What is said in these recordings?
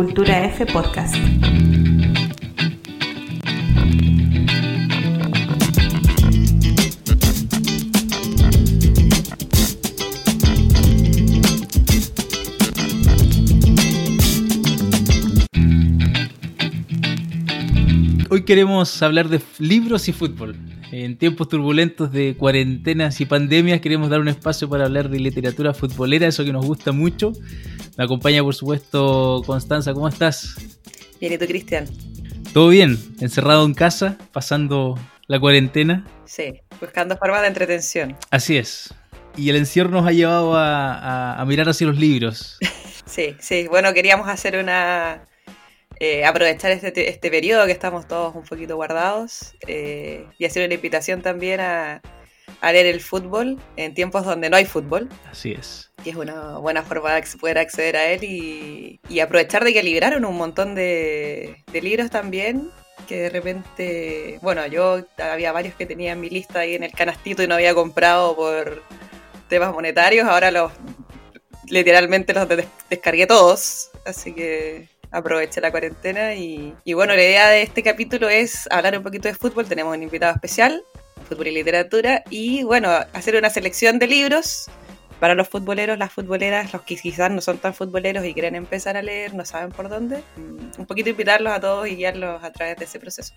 Cultura F Podcast. Hoy queremos hablar de libros y fútbol. En tiempos turbulentos de cuarentenas y pandemias queremos dar un espacio para hablar de literatura futbolera, eso que nos gusta mucho. Me acompaña por supuesto Constanza, ¿cómo estás? Bien, ¿y tú Cristian? Todo bien, encerrado en casa, pasando la cuarentena. Sí, buscando formas de entretención. Así es. Y el encierro nos ha llevado a, a mirar hacia los libros. sí, sí, bueno, queríamos hacer una, eh, aprovechar este, este periodo que estamos todos un poquito guardados eh, y hacer una invitación también a, leer el fútbol en tiempos donde no hay fútbol. Así es. Y es una buena forma de poder acceder a él y, aprovechar de que libraron un montón de, libros también que de repente, bueno, yo había varios que tenía en mi lista ahí en el canastito y no había comprado por temas monetarios, ahora los literalmente los descargué todos, así que aproveche la cuarentena. Y, bueno, la idea de este capítulo es hablar un poquito de fútbol. Tenemos un invitado especial, fútbol y literatura, y bueno, hacer una selección de libros para los futboleros, las futboleras, los que quizás no son tan futboleros y quieren empezar a leer, no saben por dónde. Mm, un poquito invitarlos a todos y guiarlos a través de ese proceso.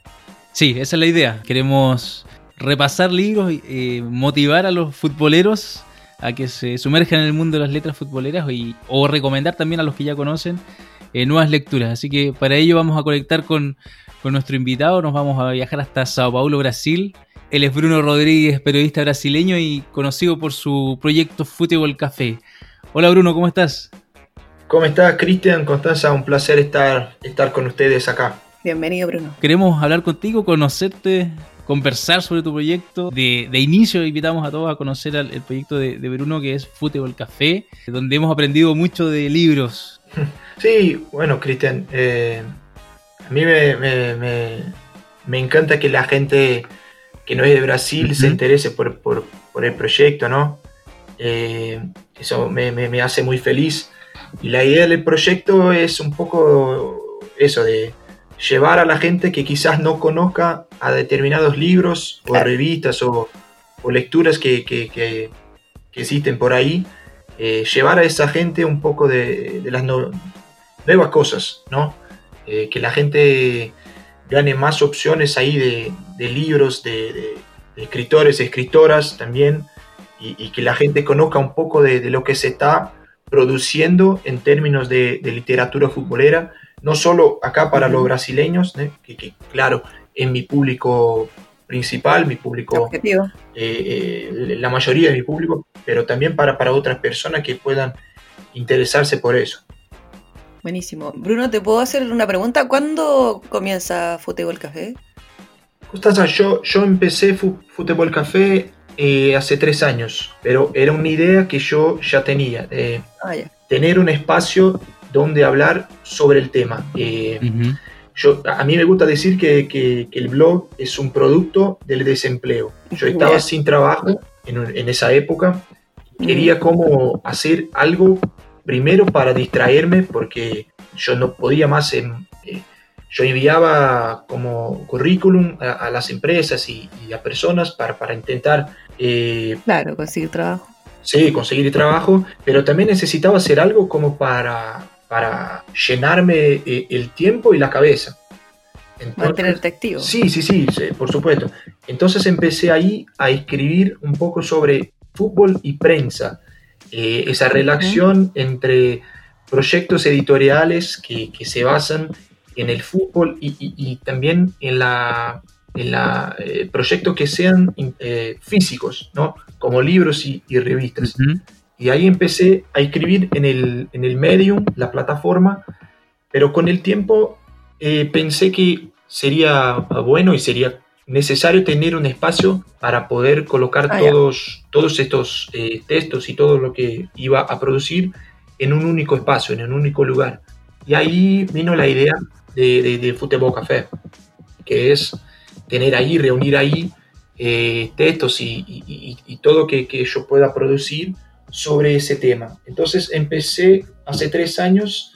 Sí, esa es la idea. Queremos repasar libros y eh, motivar a los futboleros a que se sumerjan en el mundo de las letras futboleras y, o recomendar también a los que ya conocen eh, nuevas lecturas. Así que para ello vamos a conectar con, nuestro invitado, nos vamos a viajar hasta Sao Paulo, Brasil. Él es Bruno Rodríguez, periodista brasileño y conocido por su proyecto Fútbol Café. Hola Bruno, ¿cómo estás? ¿Cómo estás, Cristian? Constanza, un placer estar, estar con ustedes acá. Bienvenido, Bruno. Queremos hablar contigo, conocerte, conversar sobre tu proyecto. De, inicio invitamos a todos a conocer el, proyecto de, de, Bruno que es Fútbol Café, donde hemos aprendido mucho de libros. Sí, bueno, Cristian, eh, a mí me, encanta que la gente que no es de Brasil se interese por, el proyecto, ¿no? Eh, eso me, hace muy feliz. Y la idea del proyecto es un poco eso, de llevar a la gente que quizás no conozca a determinados libros o revistas o, lecturas que, existen por ahí, eh, llevar a esa gente un poco de, las nuevas cosas, ¿no? Eh, que la gente gane más opciones ahí de, libros, de, escritores, escritoras también, y, que la gente conozca un poco de, lo que se está produciendo en términos de, literatura futbolera, no solo acá para los brasileños, que, claro, en mi público principal, mi público, eh, eh, la mayoría de mi público, pero también para, para otras personas que puedan interesarse por eso. Buenísimo. Bruno, ¿te puedo hacer una pregunta? ¿Cuándo comienza Fútbol Café? Constanza, yo, yo empecé Fútbol Café eh, hace tres años, pero era una idea que yo ya tenía, ah, tener un espacio donde hablar sobre el tema. Eh, yo, a mí me gusta decir que, el blog es un producto del desempleo. Yo estaba sin trabajo en, en esa época, quería cómo hacer algo primero para distraerme porque yo no podía más, eh, yo enviaba como currículum a, las empresas y, a personas para, para intentar... Eh, claro, conseguir trabajo. Sí, conseguir trabajo, pero también necesitaba hacer algo como para, para llenarme eh, el tiempo y la cabeza. Mantenerte activo. Sí, sí, sí, por supuesto. Entonces empecé ahí a escribir un poco sobre fútbol y prensa. Eh, esa relación entre proyectos editoriales que, se basan en el fútbol y, también en la, en la eh, proyectos que sean eh, físicos, ¿no? como libros y, revistas. Y ahí empecé a escribir en el, en el Medium, la plataforma, pero con el tiempo pensé que sería bueno y sería necesario tener un espacio para poder colocar ah, todos, todos estos eh, textos y todo lo que iba a producir en un único espacio, en un único lugar. Y ahí vino la idea de, de, Fútbol Café, que es tener ahí, reunir ahí eh, textos y, y, todo que, que, yo pueda producir sobre ese tema. Entonces empecé hace tres años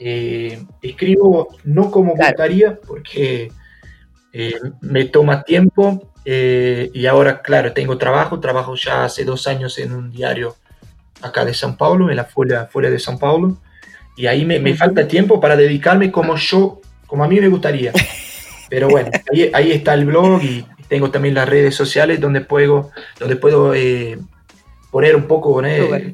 Eh, escribo no como gustaría, porque eh, me toma tiempo eh, y ahora, claro, tengo trabajo, trabajo ya hace dos años en un diario acá de San Paulo, en la fuera, fuera de San Paulo, y ahí me, me falta tiempo para dedicarme como yo, como a mí me gustaría. Pero bueno, ahí, ahí está el blog y tengo también las redes sociales donde puedo, donde puedo poner un poco, eh,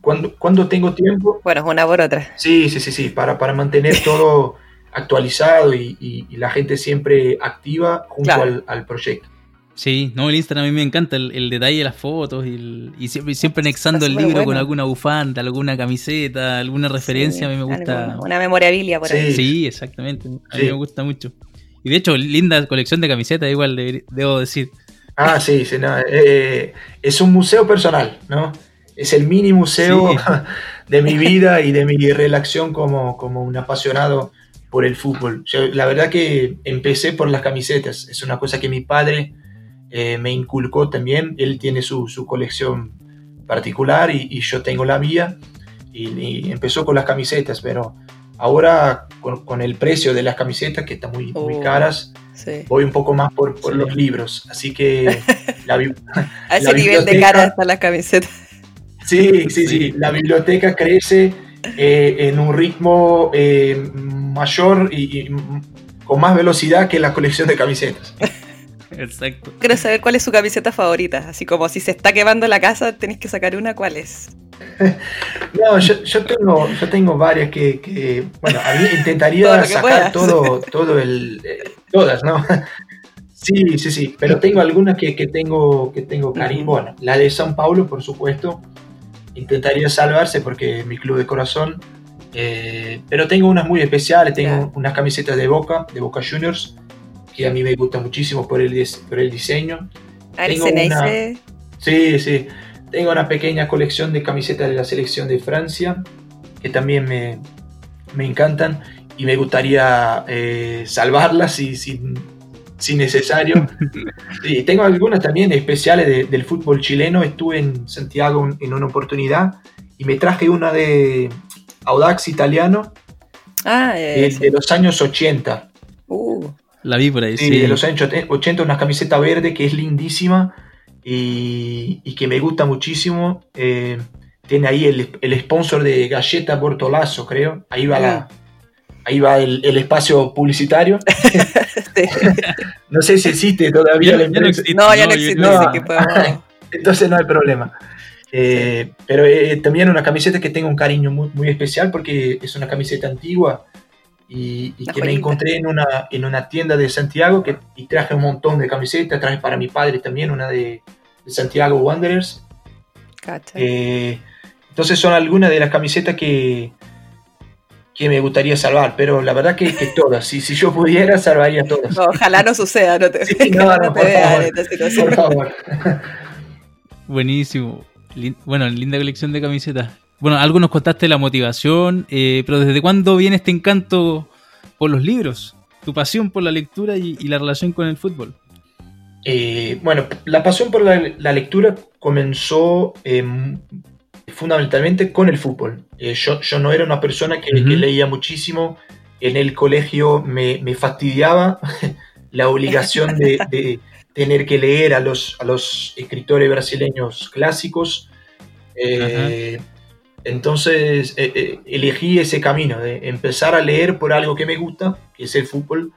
cuando, cuando tengo tiempo. Bueno, es una por otra. Sí, sí, sí, sí, para, para mantener todo actualizado y, y, la gente siempre activa junto al, al, proyecto. Sí, no, el Instagram a mí me encanta el, el detalle de las fotos y, y siempre, siempre anexando el libro bueno. con alguna bufanda, alguna camiseta, alguna referencia, sí, a mí me gusta. Alguna, una memorabilia por ahí. Sí, exactamente, a mí me gusta mucho. Y de hecho, linda colección de camisetas, igual de, debo decir. Ah, sí, sí no, eh, es un museo personal, ¿no? Es el mini museo sí. de mi vida y de mi relación como, como un apasionado por el fútbol. Yo, la verdad que empecé por las camisetas, es una cosa que mi padre eh, me inculcó también, él tiene su, su colección particular y, y, yo tengo la mía y, y empezó con las camisetas, pero Ahora, con, con, el precio de las camisetas, que están muy, muy caras, sí. voy un poco más por, por sí. los libros. Así que. La, A ese la nivel de cara están las camisetas. Sí, sí, sí. La biblioteca crece eh, en un ritmo eh, mayor y, y, con más velocidad que la colección de camisetas. Exacto. Quiero saber cuál es su camiseta favorita. Así como si se está quemando la casa, tenéis que sacar una, ¿cuál es? No, yo, yo, tengo, yo tengo varias que, que bueno, a mí intentaría sacar todo, todo el, eh, todas, ¿no? Sí, sí, sí, pero tengo algunas que, que tengo, que tengo cariño. Bueno, la de San Paulo, por supuesto, intentaría salvarse porque es mi club de corazón, eh, pero tengo unas muy especiales, tengo yeah. unas camisetas de Boca, de Boca Juniors, que a mí me gusta muchísimo por el, por el diseño. Tengo una, sí, sí. Tengo una pequeña colección de camisetas de la selección de Francia, que también me, me encantan y me gustaría eh, salvarlas si, si, si necesario. y tengo algunas también especiales de, del fútbol chileno. Estuve en Santiago en una oportunidad y me traje una de Audax italiano ah, eh, de, de, los años 80. Uh. La vi por ahí, sí. sí. De los años 80, una camiseta verde que es lindísima y, y que me gusta muchísimo. Eh, tiene ahí el, el, sponsor de Galleta Bortolazo, creo. Ahí va, la, ahí va el, el espacio publicitario. no sé si existe todavía ya, la empresa. No, ya no existe. No, no, podemos... entonces no hay problema. Eh, sí. Pero eh, también una camiseta que tengo un cariño muy, muy especial porque es una camiseta antigua y, y que me encontré en una, en una tienda de Santiago que, y traje un montón de camisetas, traje para mi padre también una de, de Santiago Wanderers. Eh, entonces son algunas de las camisetas que, que me gustaría salvar, pero la verdad que, que todas, si, si yo pudiera salvaría todas. No, ojalá no suceda, no te, sí, no, no, no te vean en esta situación. Por favor. Buenísimo. Bueno, linda colección de camisetas. Bueno, algo nos contaste la motivación, eh, pero ¿desde cuándo viene este encanto por los libros? Tu pasión por la lectura y, y la relación con el fútbol. Eh, bueno, la pasión por la, la lectura comenzó eh, fundamentalmente con el fútbol. Eh, yo, yo, no era una persona que, uh -huh. que, leía muchísimo. En el colegio me, me fastidiaba la obligación de, de, tener que leer a los, a los escritores brasileños clásicos. Uh -huh. Entonces eh, eh, elegí ese camino de empezar a leer por algo que me gusta, que es el fútbol,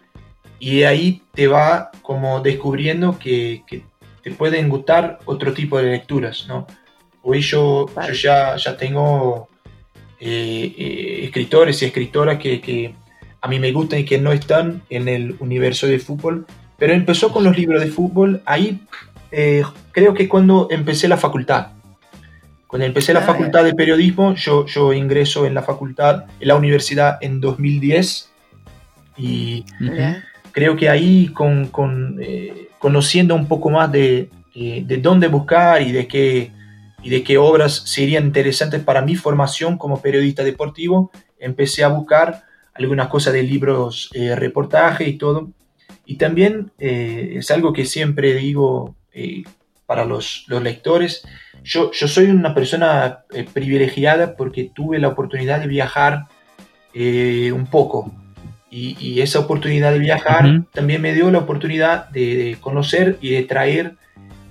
y de ahí te va como descubriendo que, que te pueden gustar otro tipo de lecturas, ¿no? Hoy yo, vale. yo ya, ya tengo eh, escritores y escritoras que, que, a mí me gustan y que no están en el universo de fútbol, pero empezó con los libros de fútbol, ahí creo que cuando empecé la facultad. Cuando empecé la facultad de periodismo, yo, yo ingreso en la facultad, en la universidad en 2010 y creo que ahí con, con eh, conociendo un poco más de, eh, de dónde buscar y de, qué, y de qué obras serían interesantes para mi formación como periodista deportivo, empecé a buscar algunas cosas de libros, eh, reportaje y todo. Y también eh, es algo que siempre digo eh, para los, los lectores, yo, yo, soy una persona eh, privilegiada porque tuve la oportunidad de viajar eh, un poco. Y, esa oportunidad de viajar también me dio la oportunidad de, conocer y de traer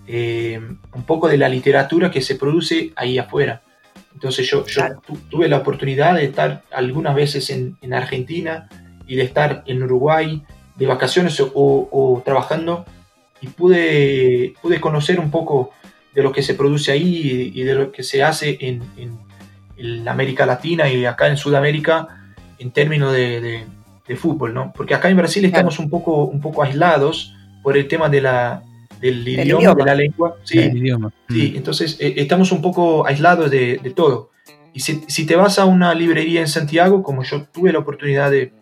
eh, un poco de la literatura que se produce ahí afuera. Entonces yo, yo tuve la oportunidad de estar algunas veces en, en, Argentina y de estar en Uruguay de vacaciones o, o, trabajando y pude, pude conocer un poco de lo que se produce ahí y, de lo que se hace en, en, América Latina y acá en Sudamérica en términos de, de, fútbol, ¿no? Porque acá en Brasil estamos un, poco, un poco aislados por el tema de la, del idioma, de la lengua. Sí, idioma. sí entonces eh, estamos un poco aislados de, de todo. Y si, si, te vas a una librería en Santiago, como yo tuve la oportunidad de,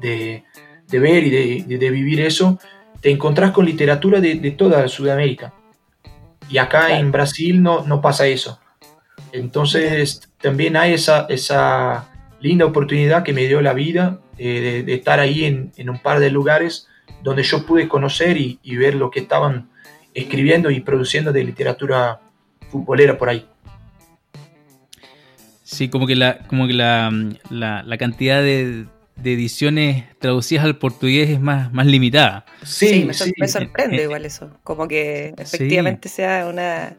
de, de ver y de, vivir eso, te encontrás con literatura de, toda Sudamérica. Y acá en Brasil no, no pasa eso. Entonces también hay esa, esa linda oportunidad que me dio la vida eh, de, estar ahí en, en, un par de lugares donde yo pude conocer y, ver lo que estaban escribiendo y produciendo de literatura futbolera por ahí. Sí, como que la, como que la, la, cantidad de, ediciones traducidas al portugués es más, más limitada. Sí, me, sorprende igual eso. Como que efectivamente sea una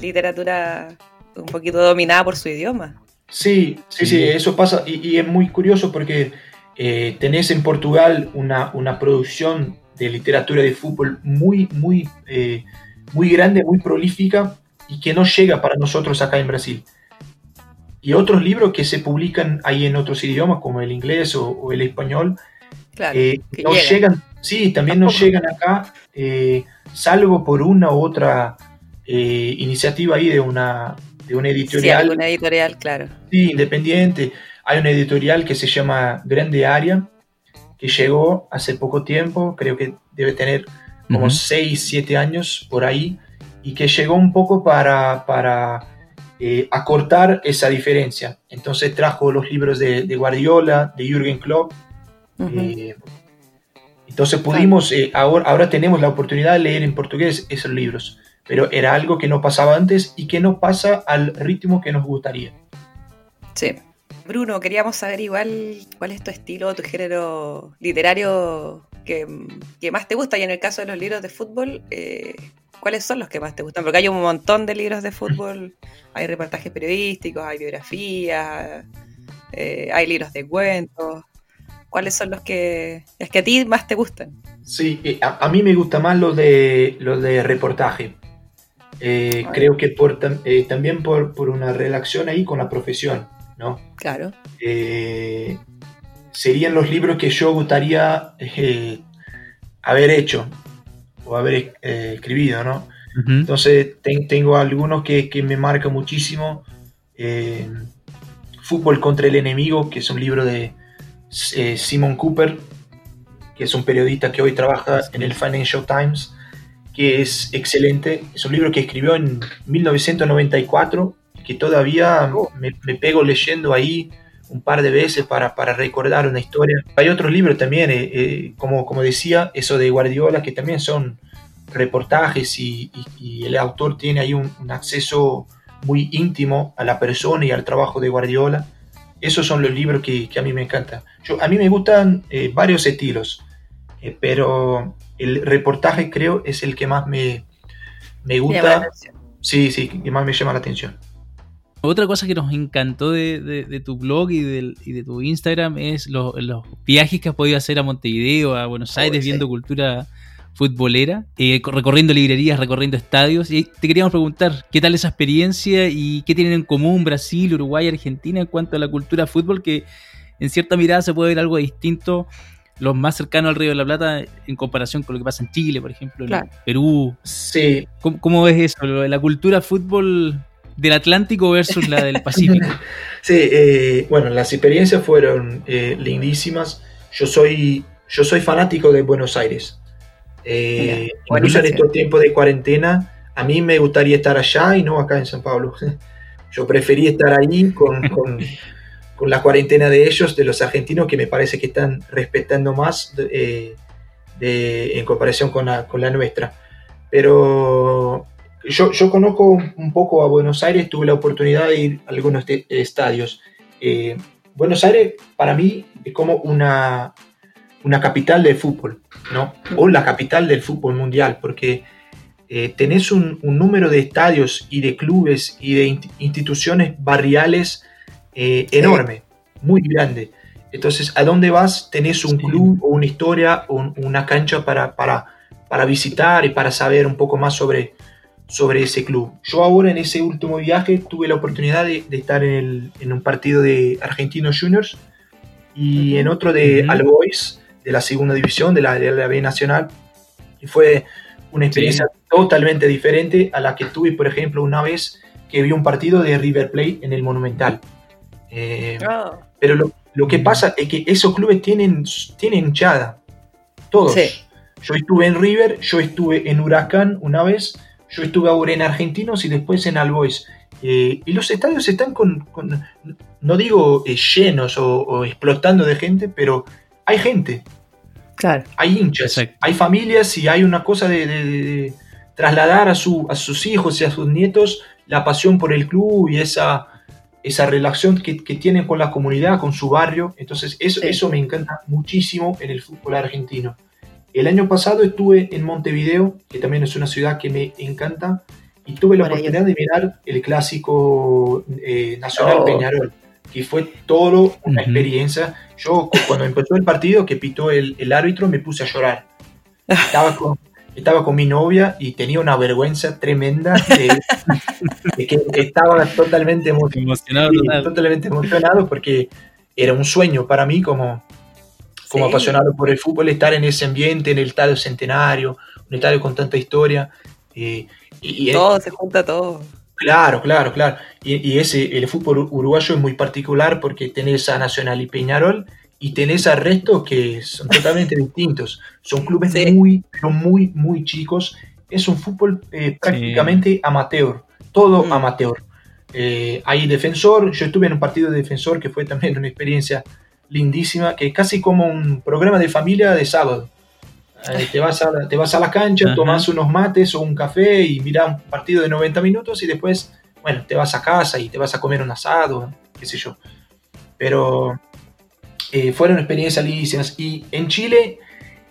literatura un poquito dominada por su idioma. Sí, sí, sí, eso pasa y, y es muy curioso porque eh, tenés en Portugal una, una, producción de literatura de fútbol muy, muy, eh, muy grande, muy prolífica y que no llega para nosotros acá en Brasil. Y otros libros que se publican ahí en otros idiomas, como el inglés o, el español, eh, no llegan. sí, también no llegan acá, salvo por una u otra iniciativa ahí de una, de una editorial. Sí, una editorial, claro. Sí, independiente. Hay una editorial que se llama Grande Área, que llegó hace poco tiempo, creo que debe tener como 6, 7 años por ahí, y que llegó un poco para, para eh, acortar esa diferencia. Entonces trajo los libros de, Guardiola, de Jürgen Klopp. Eh, entonces pudimos, eh, ahora, ahora tenemos la oportunidad de leer en portugués esos libros, pero era algo que no pasaba antes y que no pasa al ritmo que nos gustaría. Sí, Bruno, queríamos saber igual cuál es tu estilo, tu género literario que, más te gusta y en el caso de los libros de fútbol, eh, ¿cuáles son los que más te gustan? Porque hay un montón de libros de fútbol, hay reportajes periodísticos, hay biografías, eh, hay libros de cuentos. ¿Cuáles son los que, es que a ti más te gustan? Sí, eh, a, mí me gusta más los de, los de reportaje. creo que por, también por, por una relación ahí con la profesión. ¿no? Claro. Eh, serían los libros que yo gustaría eh, haber hecho o haber eh, escribido, ¿no? Entonces tengo algunos que, me marcan muchísimo. Fútbol contra el enemigo, que es un libro de Simon Cooper, que es un periodista que hoy trabaja en el Financial Times, que es excelente. Es un libro que escribió en 1994 que todavía me, pego leyendo ahí un par de veces para, para, recordar una historia. Hay otros libros también, eh, eh, como, como decía, eso de Guardiola, que también son reportajes y, el autor tiene ahí un, acceso muy íntimo a la persona y al trabajo de Guardiola. Esos son los libros que, que a mí me encantan. Yo, a mí me gustan eh, varios estilos, pero el reportaje creo es el que más me, me gusta. Sí, sí, que más me llama la atención. Otra cosa que nos encantó de, tu blog y de, tu Instagram es los viajes que has podido hacer a Montevideo, a Buenos oh, Aires, viendo cultura futbolera, eh, recorriendo librerías, recorriendo estadios. Y te queríamos preguntar, ¿qué tal esa experiencia y qué tienen en común Brasil, Uruguay, Argentina en cuanto a la cultura fútbol? Que en cierta mirada se puede ver algo distinto, los más cercanos al Río de la Plata en comparación con lo que pasa en Chile, por ejemplo, en Perú. Sí. ¿Cómo, ¿Cómo, ves eso? La cultura fútbol del Atlántico versus la del Pacífico. sí, eh, bueno, las experiencias fueron eh, lindísimas. Yo soy, yo soy fanático de Buenos Aires. Eh, incluso en estos tiempos de cuarentena, a mí me gustaría estar allá y no acá en San Pablo. Yo preferí estar allí con, con, la cuarentena de ellos, de los argentinos, que me parece que están respetando más de, en comparación con la, con la nuestra. Pero yo, yo, conozco un poco a Buenos Aires, tuve la oportunidad de ir a algunos estadios. Eh, Buenos Aires para mí es como una, una capital del fútbol, ¿no? O la capital del fútbol mundial, porque eh, tenés un, número de estadios y de clubes y de instituciones barriales eh, enorme, muy grande. Entonces, ¿a dónde vas? Tenés un club o una historia o una cancha para, para, para visitar y para saber un poco más sobre, sobre ese club. Yo ahora en ese último viaje tuve la oportunidad de, estar en, un partido de Argentinos Juniors y en otro de Albois, de la segunda división, de la, de la B Nacional. Y fue una experiencia totalmente diferente a la que tuve, por ejemplo, una vez que vi un partido de River Plate en el Monumental. Eh, ah. Pero lo, lo, que pasa es que esos clubes tienen, tienen hinchada. Todos. Yo estuve en River, yo estuve en Huracán una vez yo estuve ahora en Argentinos y después en Albois. Eh, y los estadios están con, no digo eh, llenos o, explotando de gente, pero hay gente. Claro. Hay hinchas, hay familias y hay una cosa de, trasladar a, su, a sus hijos y a sus nietos la pasión por el club y esa, esa relación que, tienen con la comunidad, con su barrio. Entonces, eso, eso me encanta muchísimo en el fútbol argentino. El año pasado estuve en Montevideo, que también es una ciudad que me encanta, y tuve la oportunidad de mirar el clásico eh, Nacional oh. Peñarol, que fue todo una experiencia. Yo cuando empezó el partido que pitó el, árbitro me puse a llorar. Estaba con, estaba con mi novia y tenía una vergüenza tremenda de, que estaba totalmente emocionado, totalmente emocionado porque era un sueño para mí como como apasionado por el fútbol, estar en ese ambiente, en el estadio centenario, un estadio con tanta historia. Eh, y, todo, se junta todo. Claro, claro, claro. Y, ese, el fútbol uruguayo es muy particular porque tenés a Nacional y Peñarol y tenés a Resto que son totalmente distintos. Son clubes muy, muy, muy chicos. Es un fútbol eh, prácticamente amateur, todo mm. amateur. Eh, hay defensor, yo estuve en un partido de defensor que fue también una experiencia lindísima, que es casi como un programa de familia de sábado. Eh, te, vas a, te vas a la cancha, tomas unos mates o un café y miras un partido de 90 minutos y después, bueno, te vas a casa y te vas a comer un asado, qué sé yo. Pero eh, fueron experiencias lindísimas. Y en Chile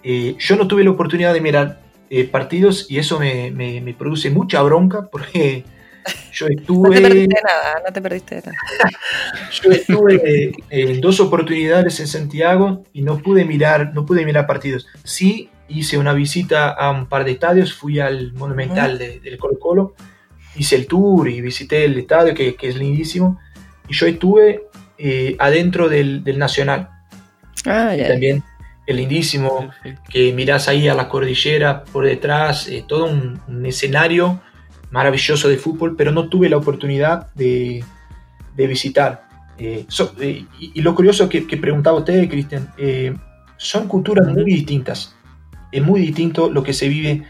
eh, yo no tuve la oportunidad de mirar partidos y eso me, me, me produce mucha bronca porque yo estuve. No te perdiste nada, no te perdiste nada. yo estuve en dos oportunidades en Santiago y no pude mirar, no pude mirar partidos. Sí hice una visita a un par de estadios, fui al Monumental del Colo Colo, hice el tour y visité el estadio que, que es lindísimo. Y yo estuve eh, adentro del, del Nacional. Ah, ya. También es lindísimo, que mirás ahí a la cordillera por detrás, eh, todo un, un escenario maravilloso de fútbol, pero no tuve la oportunidad de, visitar. Eh, eh, y, lo curioso que, preguntaba usted, Cristian, eh, son culturas muy distintas. Es muy distinto lo que se vive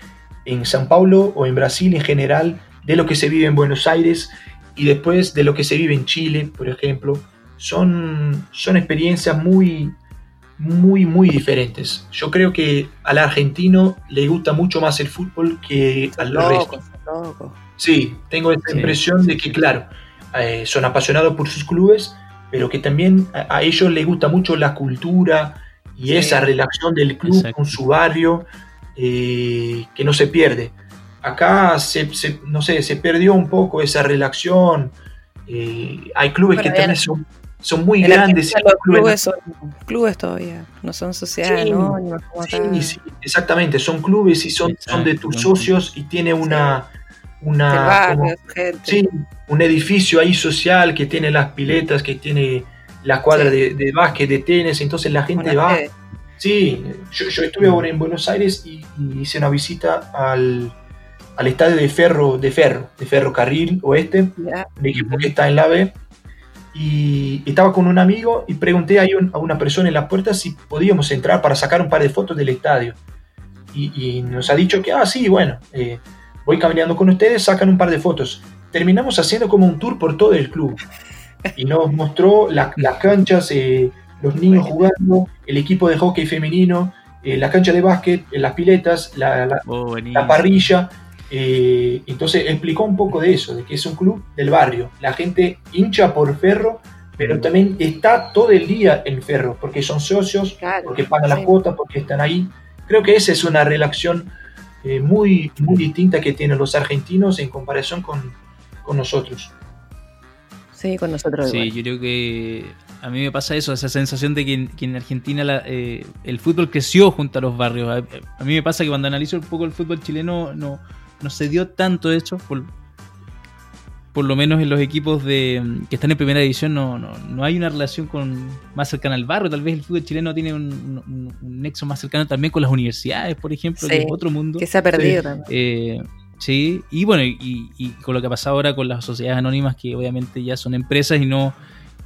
en San Paulo o en Brasil en general de lo que se vive en Buenos Aires y después de lo que se vive en Chile, por ejemplo. Son, son experiencias muy, muy, muy diferentes. Yo creo que al argentino le gusta mucho más el fútbol que al resto. Sí, tengo esa impresión de que, claro, eh, son apasionados por sus clubes, pero que también a, ellos les gusta mucho la cultura y esa relación del club con su barrio eh, que no se pierde. Acá, se, no sé, se perdió un poco esa relación. Eh, hay clubes que también son, son muy grandes. Los clubes son clubes todavía, no son sociales, ¿no? Sí, exactamente, son clubes y son, son de tus socios y tiene una una, sí, un edificio ahí social que tiene las piletas, que tiene la cuadra de, de, básquet, de tenis, entonces la gente va. Sí, yo, estuve ahora en Buenos Aires y, hice una visita al, al, estadio de Ferro, de Ferro, de Ferrocarril Oeste, un equipo que está en la B. Y estaba con un amigo y pregunté a una persona en la puerta si podíamos entrar para sacar un par de fotos del estadio. Y, nos ha dicho que, ah, sí, bueno, eh, voy caminando con ustedes, sacan un par de fotos. Terminamos haciendo como un tour por todo el club. Y nos mostró las canchas, eh, los niños jugando, el equipo de hockey femenino, eh, la cancha de básquet, las piletas, la, oh, parrilla. Entonces explicó un poco de eso, de que es un club del barrio. La gente hincha por ferro pero también está todo el día en Ferro, porque son socios, Claro, porque pagan las cuotas, porque están ahí. Creo que esa es una relación eh, muy, muy distinta que tienen los argentinos en comparación con, con nosotros. Sí, con nosotros Sí, igual. yo creo que a mí me pasa eso, esa sensación de que en, que en Argentina la- eh, el fútbol creció junto a los barrios. A, a mí me pasa que cuando analizo un poco el fútbol chileno no, no se dio tanto eso, por, por lo menos en los equipos de que están en primera división no, no, no hay una relación con más cercana al barrio. Tal vez el fútbol chileno tiene un, un- un nexo más cercano también con las universidades, por ejemplo, que Sí, es otro mundo. Que se ha perdido Sí. también. Eh, sí, y bueno, y, y con lo que ha pasado ahora con las sociedades anónimas, que obviamente ya son empresas y no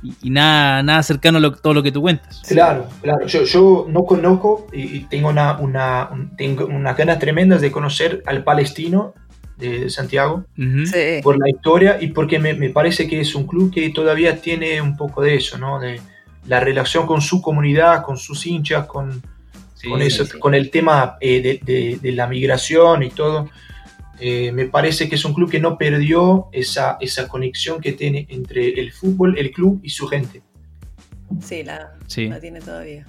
y, y nada, nada cercano a lo- todo lo que tú cuentas. Claro, claro. Yo, yo no conozco y, y tengo, una, una, un- tengo unas ganas tremendas de conocer al palestino de Santiago Ujú. Sí. por la historia y porque me, me parece que es un club que todavía tiene un poco de eso, ¿no? De la relación con su comunidad, con sus hinchas, con, Sí, con, eso, sí. con el tema eh, de, de- de la migración y todo. Eh, me parece que es un club que no perdió esa, esa conexión que tiene entre el fútbol, el club y su gente. Sí, la, Sí. la tiene todavía.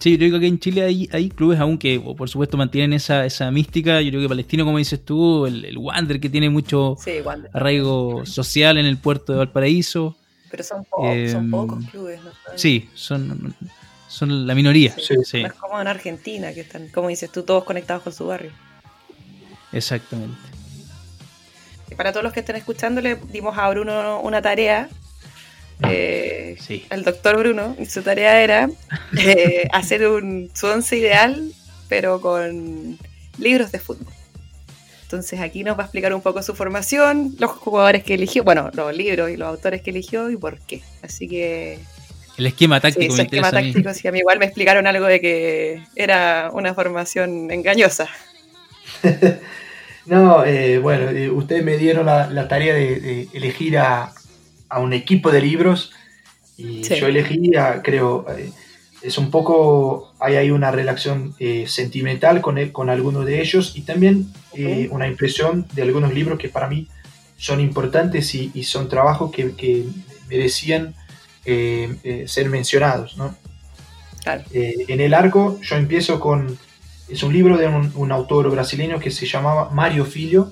Sí, yo creo que aquí en Chile hay, hay clubes aún que, por supuesto, mantienen esa, esa mística. Yo creo que Palestino, como dices tú, el, el Wander, que tiene mucho Sí, arraigo social en el puerto de Valparaíso. Pero son, po- Eh, son pocos clubes, ¿no? Sí, son, son la minoría. Sí. Sí, No es como en Argentina, que están, como dices tú, todos conectados con su barrio. Exactamente. Para todos los que estén escuchando, le dimos a Bruno una tarea. eh, Sí. al doctor Bruno, y su tarea era eh, hacer un, su once ideal, pero con libros de fútbol. Entonces aquí nos va a explicar un poco su formación, los jugadores que eligió, bueno, los libros y los autores que eligió y por qué. Así que El esquema sí, táctico su me esquema interesa a mí. táctico, sí, a mí igual me explicaron algo de que era una formación engañosa. No, eh, bueno, eh, ustedes me dieron la, la tarea de, de elegir a, a un equipo de libros y Sí. yo elegí, a, creo, eh, es un poco, hay ahí una relación eh, sentimental con, el- con algunos de ellos y también eh, una impresión de algunos libros que para mí son importantes y, y son trabajos que, que merecían eh, ser mencionados, ¿no? Claro. En el arco yo empiezo con, es un libro de un, un autor brasileño que se llamaba Mario Filho,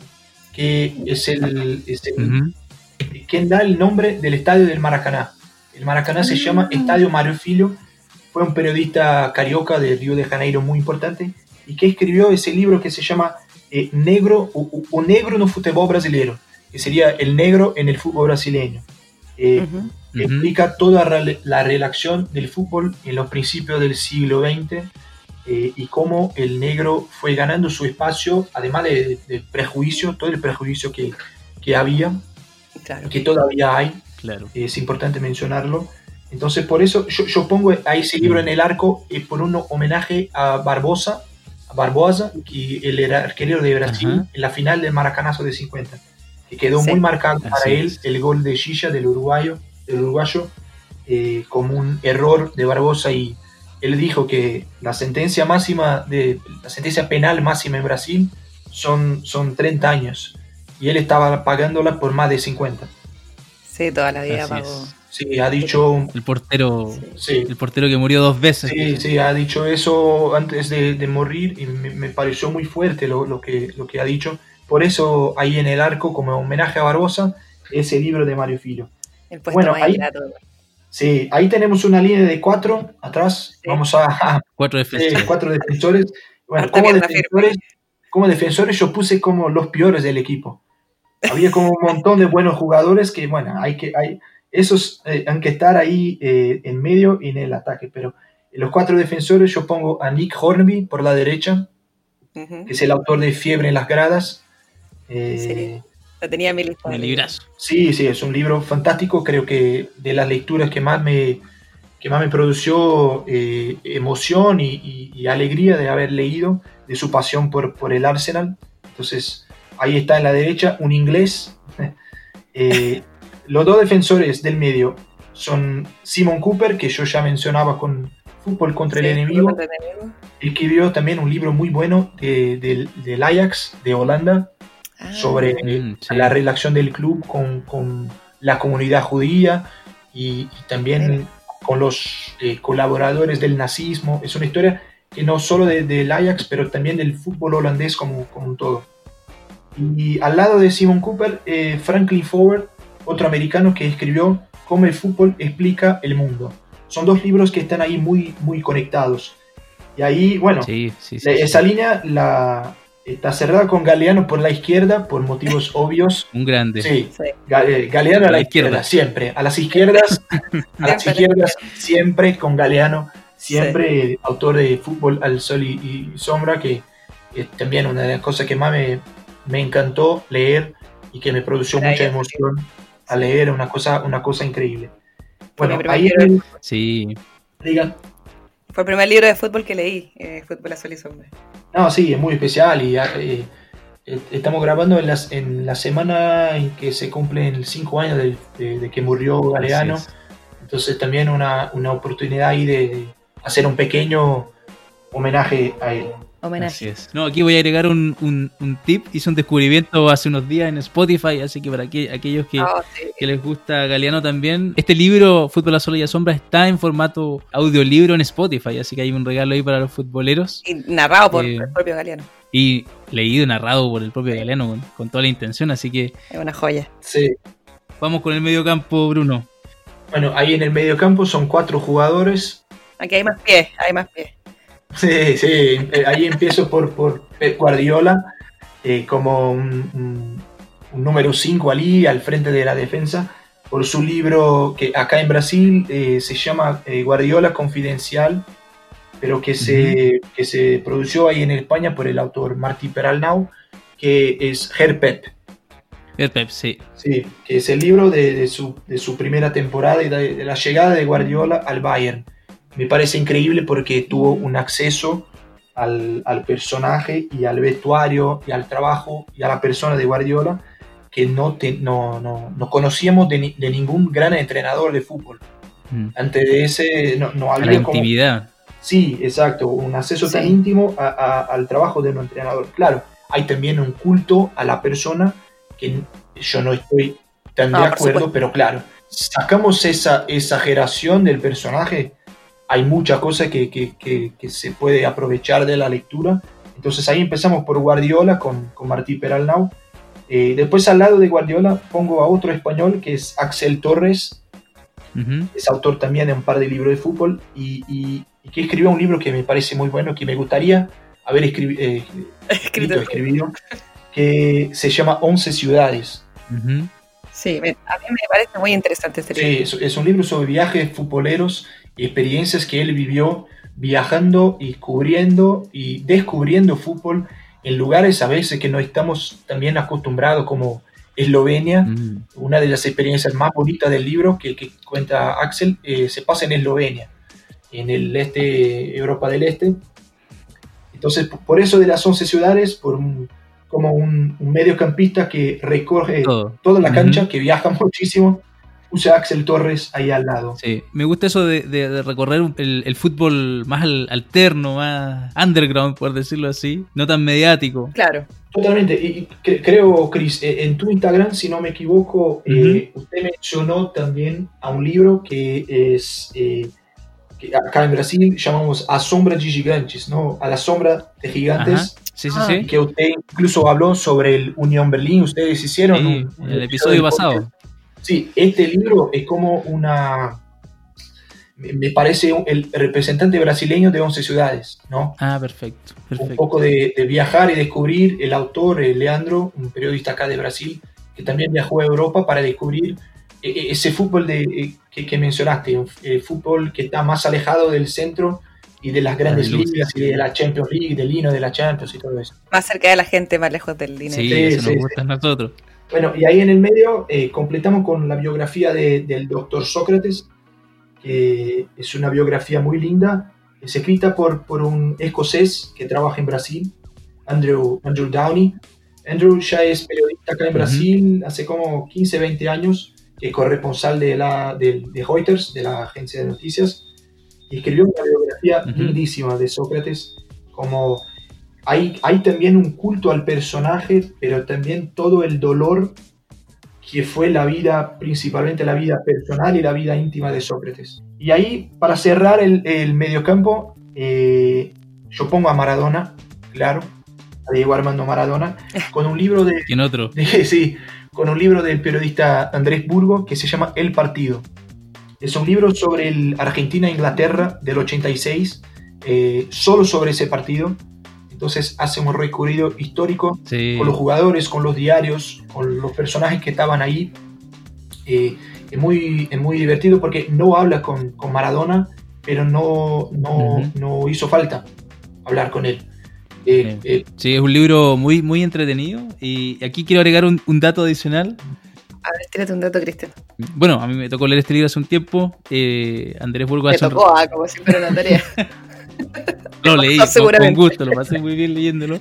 que es el, es el- quien da el nombre del estadio del Maracaná. El Maracaná se llama Estadio Mario Filho, fue un periodista carioca de Río de Janeiro muy importante y que escribió ese libro que se llama eh, Negro o, Negro no Futebol Brasileiro, que sería el negro en el fútbol brasileño. Eh, que Ujú. explica toda la relación del fútbol en los principios del siglo XX eh, y cómo el negro fue ganando su espacio, además de- del prejuicio, todo el prejuicio que, que había, Claro. que todavía hay, Claro. es importante mencionarlo. Entonces, por eso yo, yo pongo a ese libro en el arco eh, por un homenaje a Barbosa, a Barbosa, que él era arquero de Brasil Ajá. en la final del Maracanazo de 50, que quedó Sí. muy marcado para él es. el gol de Gilla del uruguayo, del uruguayo eh, como un error de Barbosa y él dijo que la sentencia máxima de la sentencia penal máxima en Brasil son, son 30 años y él estaba pagándola por más de 50. Sí, toda la vida Así pagó. es. Sí, ha dicho El portero, Sí. el portero que murió dos veces. Sí, sí, ha dicho eso antes de, de morir y me, me pareció muy fuerte lo, lo que, lo que ha dicho. Por eso ahí en el arco, como homenaje a Barbosa, ese libro de Mario. El puesto Bueno, más ahí-. Sí, ahí tenemos una línea de cuatro atrás. Sí. Vamos a, Cuatro eh, defensores. cuatro defensores. Bueno, como defensores, como defensores yo puse como los peores del equipo. Había como un montón de buenos jugadores que, bueno, hay que, hay, esos eh, han que estar ahí eh, en medio y en el ataque. Pero los cuatro defensores yo pongo a Nick Hornby por la derecha, que es el autor de Fiebre en las gradas. Eh, Tenía en mi lista. de Un librazo. Sí, sí, es un libro fantástico, creo que de las lecturas que más me, que más me produció eh, emoción y, y- y alegría de haber leído, de su pasión por, por el Arsenal. Entonces, ahí está en la derecha un inglés. Eh, los dos defensores del medio son Simon Cooper, que yo ya mencionaba con Fútbol contra el Sí, enemigo, contra el enemigo. escribió también un libro muy bueno de- del, del Ajax de Holanda, Ah, sobre Mm, sí. la relación del club con, con la comunidad judía y, también con los eh, colaboradores del nazismo. Es una historia que no solo del Ajax, pero también del fútbol holandés como, como un todo. Y al lado de Simon Cooper, eh, Franklin Forward, otro americano que escribió Cómo el fútbol explica el mundo. Son dos libros que están ahí muy, muy conectados. Y ahí, bueno, esa línea la, está cerrada con Galeano por la izquierda por motivos obvios. Un grande. Sí, eh, Galeano a la, izquierda, siempre. A las izquierdas, a las izquierdas siempre con Galeano, siempre autor de Fútbol al Sol y, Sombra, que es también una de las cosas que más me, me encantó leer y que me produjo mucha emoción a leer, una cosa, una cosa increíble. Bueno, ahí sí. Digan. Fue el primer libro de fútbol que leí, eh, Fútbol Azul y Sombra. No, sí, es muy especial y eh, eh, estamos grabando en, las, en la semana en que se cumplen cinco años de, que murió Galeano. Entonces también una, una oportunidad ahí de hacer un pequeño homenaje a él. Homenaje. No, aquí voy a agregar un, un, tip. Hice un descubrimiento hace unos días en Spotify, así que para aquellos ah, que, les gusta Galeano también, este libro, Fútbol a Sola y a Sombra, está en formato audiolibro en Spotify, así que hay un regalo ahí para los futboleros. Y narrado por eh, el propio Galeano. Y leído y narrado por el propio Galeano, con, toda la intención, así que... Es una joya. Sí. Vamos con el medio campo, Bruno. Bueno, ahí en el medio campo son cuatro jugadores. Aquí hay más pies, hay más pies. Sí, sí, eh, ahí empiezo por, por Pep Guardiola, eh, como un, número 5 allí, al frente de la defensa, por su libro que acá en Brasil eh, se llama Guardiola Confidencial, pero que se, que se produjo ahí en España por el autor Martí Peralnau, que es Her Pep. Her Pep, sí. Sí, que es el libro de, su, de su, primera temporada y de la llegada de Guardiola al Bayern me parece increíble porque tuvo un acceso al, personaje y al vestuario y al trabajo y a la persona de Guardiola que no, no, no, conocíamos de, ningún gran entrenador de fútbol. Mm. Antes de ese no, no había... La intimidad. Sí, exacto, un acceso tan íntimo al trabajo de un entrenador. Claro, hay también un culto a la persona que yo no estoy tan de acuerdo, pero claro, sacamos esa exageración del personaje hay mucha cosa que, que, que, se puede aprovechar de la lectura. Entonces ahí empezamos por Guardiola con, con Martí Peralnau. Eh, después al lado de Guardiola pongo a otro español que es Axel Torres. Es autor también de un par de libros de fútbol y, y, que escribió un libro que me parece muy bueno, que me gustaría haber eh, escrito, escribido, que se llama Once ciudades. Sí, a mí me parece muy interesante este libro. Sí, es, un libro sobre viajes futboleros experiencias que él vivió viajando y cubriendo y descubriendo fútbol en lugares a veces que no estamos también acostumbrados como Eslovenia. Mm. Una de las experiencias más bonitas del libro que, cuenta Axel eh, se pasa en Eslovenia, en el este, Europa del Este. Entonces, por eso de las 11 ciudades, por como un, mediocampista que recorre toda la cancha, que viaja muchísimo puse Axel Torres ahí al lado. Sí, me gusta eso de, recorrer el, fútbol más alterno, más underground, por decirlo así, no tan mediático. Claro. Totalmente, y creo, Chris, eh, en tu Instagram, si no me equivoco, eh, usted mencionó también a un libro que es, eh, que acá en Brasil llamamos A Sombra de Gigantes, ¿no? A la sombra de gigantes. Sí, sí, sí. Que usted incluso habló sobre el Unión Berlín, ustedes hicieron un, el episodio pasado. Sí, este libro es como una. Me parece el representante brasileño de 11 ciudades, ¿no? Ah, perfecto. Un poco de, viajar y descubrir. El autor, eh, Leandro, un periodista acá de Brasil, que también viajó a Europa para descubrir eh, eh, ese fútbol de, que, mencionaste, el fútbol que está más alejado del centro y de las grandes ligas y de la Champions League, del lino de la Champions y todo eso. Más cerca de la gente, más lejos del lino. Sí, eso nos gusta a nosotros. Bueno, y ahí en el medio eh, completamos con la biografía del doctor Sócrates, que es una biografía muy linda, es escrita por, por un escocés que trabaja en Brasil, Andrew, Andrew Downey. Andrew ya es periodista acá en Brasil hace como 15, 20 años, que es corresponsal de, la, de, de, Reuters, de la agencia de noticias, y escribió una biografía lindísima de Sócrates, como hay, también un culto al personaje, pero también todo el dolor que fue la vida, principalmente la vida personal y la vida íntima de Sócrates. Y ahí, para cerrar el, el mediocampo, eh, yo pongo a Maradona, claro, a Diego Armando Maradona, con un libro de... ¿Quién otro? sí, con un libro del periodista Andrés Burgo que se llama El Partido. Es un libro sobre el Argentina-Inglaterra del 86, eh, solo sobre ese partido. Entonces hace un recorrido histórico con los jugadores, con los diarios, con los personajes que estaban ahí. Eh, es, muy, es muy divertido porque no habla con, con Maradona, pero no, no, no, hizo falta hablar con él. Eh, eh, sí, es un libro muy, muy entretenido y aquí quiero agregar un, un dato adicional. A ver, tírate un dato, Cristian. Bueno, a mí me tocó leer este libro hace un tiempo. Eh, Andrés Burgo Me tocó, ah, como si fuera una tarea. lo leí con, gusto, lo pasé muy bien leyéndolo.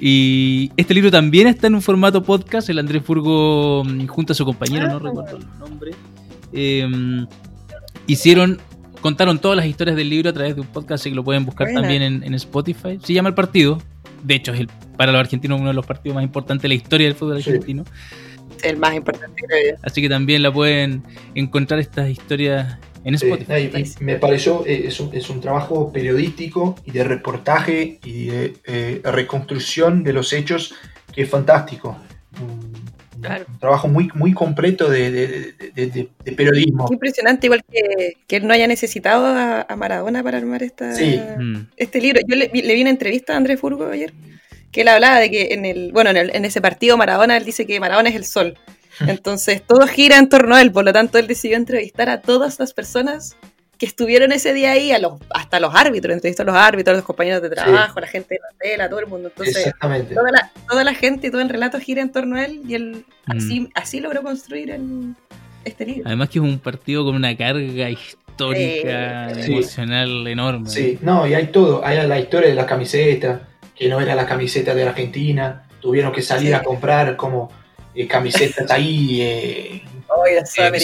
Y este libro también está en un formato podcast. El Andrés Burgo, mm, junto a su compañero, no ah. recuerdo el nombre, em, hicieron contaron todas las historias del libro a través de un podcast, así que lo pueden buscar también en, Spotify. Se llama El Partido. De hecho, es el, para los argentinos uno de los partidos más importantes de la historia del fútbol argentino. El más importante, creo Así que también la pueden encontrar estas historias en Spotify. me pareció, eh, es, un, es, un, trabajo periodístico y de reportaje y de eh, reconstrucción de los hechos que es fantástico. Un trabajo muy, muy completo de, periodismo. impresionante, igual que, que, él no haya necesitado a, Maradona para armar esta, mm. este libro. Yo le, vi una entrevista a Andrés Furgo ayer, que él hablaba de que en el, bueno, en, ese partido Maradona, él dice que Maradona es el sol. Entonces todo gira en torno a él, por lo tanto él decidió entrevistar a todas las personas que estuvieron ese día ahí, a los, hasta los árbitros, entrevistó a los árbitros, a los compañeros de trabajo, a la gente de la tela, todo el mundo. Entonces, toda la, toda la gente y todo el relato gira en torno a él y él mm. así, logró construir el, este libro. Además que es un partido con una carga histórica, emocional enorme. Sí, no, y hay todo, hay la historia de la camiseta, que no era la camiseta de Argentina, tuvieron que salir a comprar como eh, camisetas ahí. Eh, Oye, siempre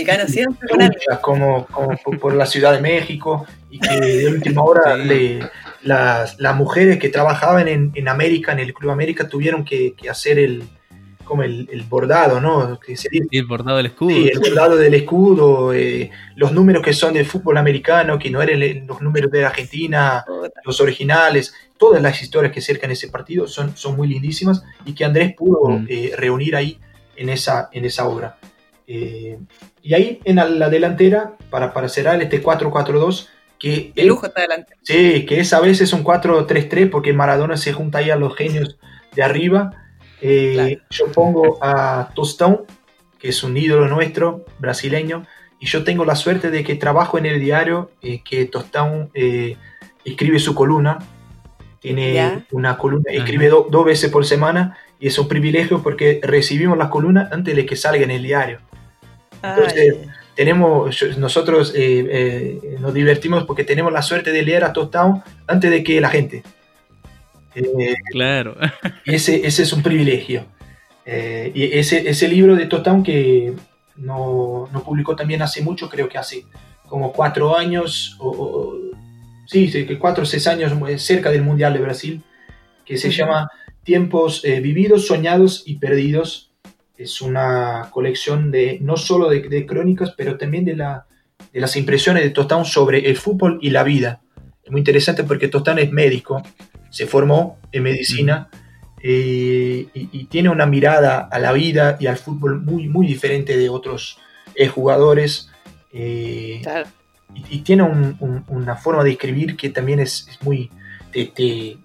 como, como por la Ciudad de México y que de última hora las, las, mujeres que trabajaban en, en, América, en el Club América, tuvieron que, que hacer el, como el, el, bordado, ¿no? el bordado del escudo. Sí, el bordado del escudo, eh, los números que son del fútbol americano, que no eran los números de Argentina, los originales, todas las historias que cercan ese partido son, son muy lindísimas y que Andrés pudo mm. eh, reunir ahí en esa, en esa obra. Eh, y ahí en la, delantera, para, para cerrar este 4-4-2, que... El lujo está adelante. Sí, que es a veces un 4-3-3 porque Maradona se junta ahí a los genios de arriba. Eh, yo pongo a Tostão, que es un ídolo nuestro, brasileño, y yo tengo la suerte de que trabajo en el diario eh, que Tostão escribe su columna. Tiene una columna, escribe dos veces por semana y es un privilegio porque recibimos las columnas antes de que salga en el diario. Entonces, tenemos, nosotros eh, eh, nos divertimos porque tenemos la suerte de leer a Tostão antes de que la gente. Eh, claro. Ese, ese es un privilegio. y ese, ese libro de Tostão que no, no, publicó también hace mucho, creo que hace como cuatro años, o, sí, cuatro o seis años cerca del Mundial de Brasil, que se llama Tiempos eh, vividos, soñados y perdidos. Es una colección de no solo de, crónicas, pero también de, la, de, las impresiones de Tostán sobre el fútbol y la vida. Es muy interesante porque Tostán es médico, se formó en medicina eh, y, tiene una mirada a la vida y al fútbol muy, muy diferente de otros eh, jugadores. y, tiene una forma de escribir que también es, muy te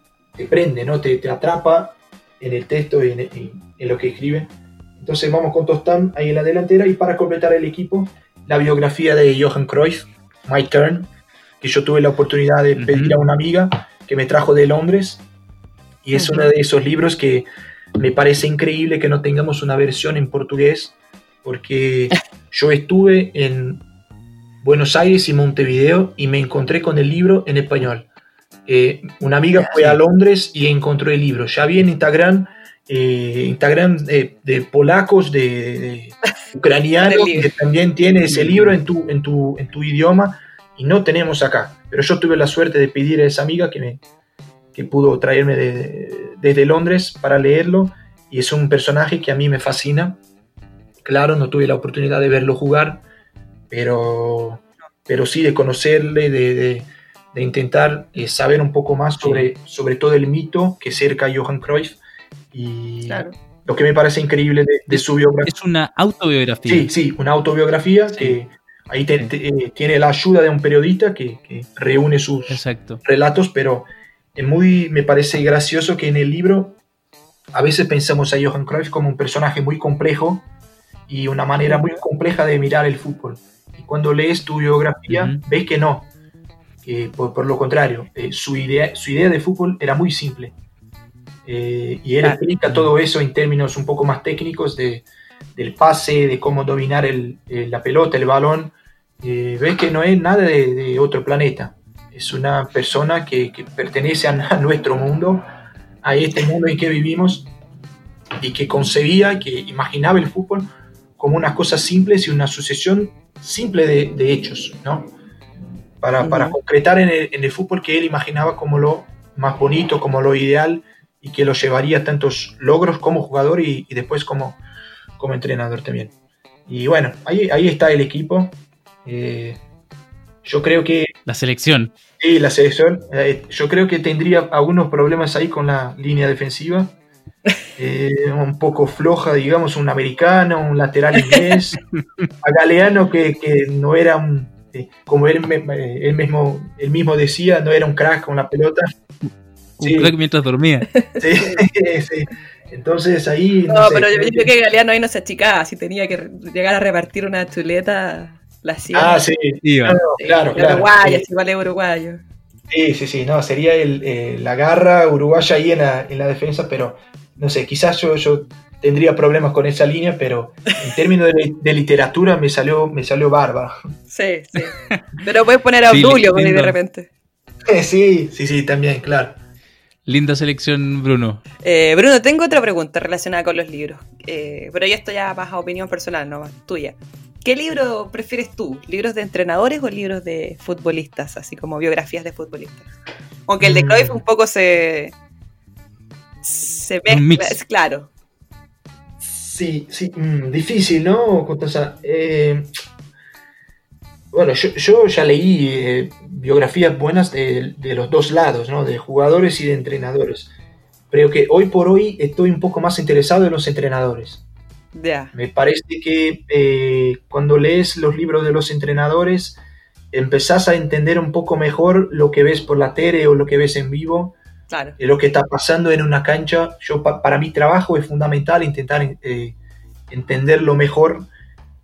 prende, ¿no? Te, te, atrapa en el texto y en, lo que escribe. Entonces vamos con Tostán ahí en la delantera y para completar el equipo, la biografía de Johan Cruyff, My Turn, que yo tuve la oportunidad de pedir a una amiga que me trajo de Londres y es uno de esos libros que me parece increíble que no tengamos una versión en portugués porque yo estuve en Buenos Aires y Montevideo y me encontré con el libro en español. Eh, una amiga fue a Londres y encontró el libro. Ya vi en Instagram, eh, Instagram de, polacos, de, ucranianos, que también tiene ese libro en tu, en, tu, en tu idioma y no tenemos acá. Pero yo tuve la suerte de pedir a esa amiga que, me, que pudo traerme desde Londres para leerlo y es un personaje que a mí me fascina. claro, no tuve la oportunidad de verlo jugar, pero, pero sí de conocerle, de, de, intentar eh, saber un poco más sobre, sobre todo el mito que cerca a Johan Cruyff. Y lo que me parece increíble de, su biografía. Es una autobiografía. Sí, sí, una autobiografía que ahí eh, tiene la ayuda de un periodista que, que reúne sus relatos, pero es muy, me parece gracioso que en el libro a veces pensamos a Johan Cruyff como un personaje muy complejo y una manera muy compleja de mirar el fútbol. Y cuando lees tu biografía, ves que no, que por, lo contrario, eh, su, idea, su idea de fútbol era muy simple. Eh, y él explica todo eso en términos un poco más técnicos de, del pase, de cómo dominar el, la pelota, el balón. Eh, ves que no es nada de, otro planeta. Es una persona que, que pertenece a, a nuestro mundo a este mundo en que vivimos y que concebía, que imaginaba el fútbol como unas cosas simples y una sucesión simple de, hechos, ¿no? Para, para concretar en el, en el, fútbol que él imaginaba como lo más bonito, como lo ideal y que lo llevaría a tantos logros como jugador y, después como, como entrenador también. Y bueno, ahí, ahí está el equipo. Eh, yo creo que... La selección. Sí, la selección. Eh, yo creo que tendría algunos problemas ahí con la línea defensiva. Eh, un poco floja, digamos, un americano, un lateral inglés. A Galeano, que, no era un. Como él, mismo, él mismo decía, no era un crack con la pelota. Un crack mientras dormía. Sí, sí. Entonces ahí. No, pero yo creo que Galeano ahí no se achicaba. Si tenía que llegar a repartir una chuleta Ah, sí, claro, claro. Uruguaya, igual es uruguayo. Sí, sí, sí, no, sería el, eh, la garra uruguaya ahí en la, en la, defensa, pero no sé, quizás yo, yo tendría problemas con esa línea, pero en términos de, literatura me salió, me salió bárbaro. Sí, sí. Pero puedes poner a Obdulio de repente. sí, sí, sí, también, claro. Linda selección, Bruno. Eh, Bruno, tengo otra pregunta relacionada con los libros. Eh, pero ya esto ya más a opinión personal, no más tuya. ¿Qué libro prefieres tú? ¿Libros de entrenadores o libros de futbolistas? Así como biografías de futbolistas. Aunque el de mm. Cruyff un poco se. Se ve. Claro. Sí, sí, mm, difícil, ¿no? Eh, bueno, yo, ya leí eh, biografías buenas de, de, los dos lados, ¿no? De jugadores y de entrenadores. Creo que hoy por hoy estoy un poco más interesado en los entrenadores. Me parece que eh, cuando lees los libros de los entrenadores, empezás a entender un poco mejor lo que ves por la tele o lo que ves en vivo, claro. lo que está pasando en una cancha. Yo para mi trabajo es fundamental intentar eh, entenderlo mejor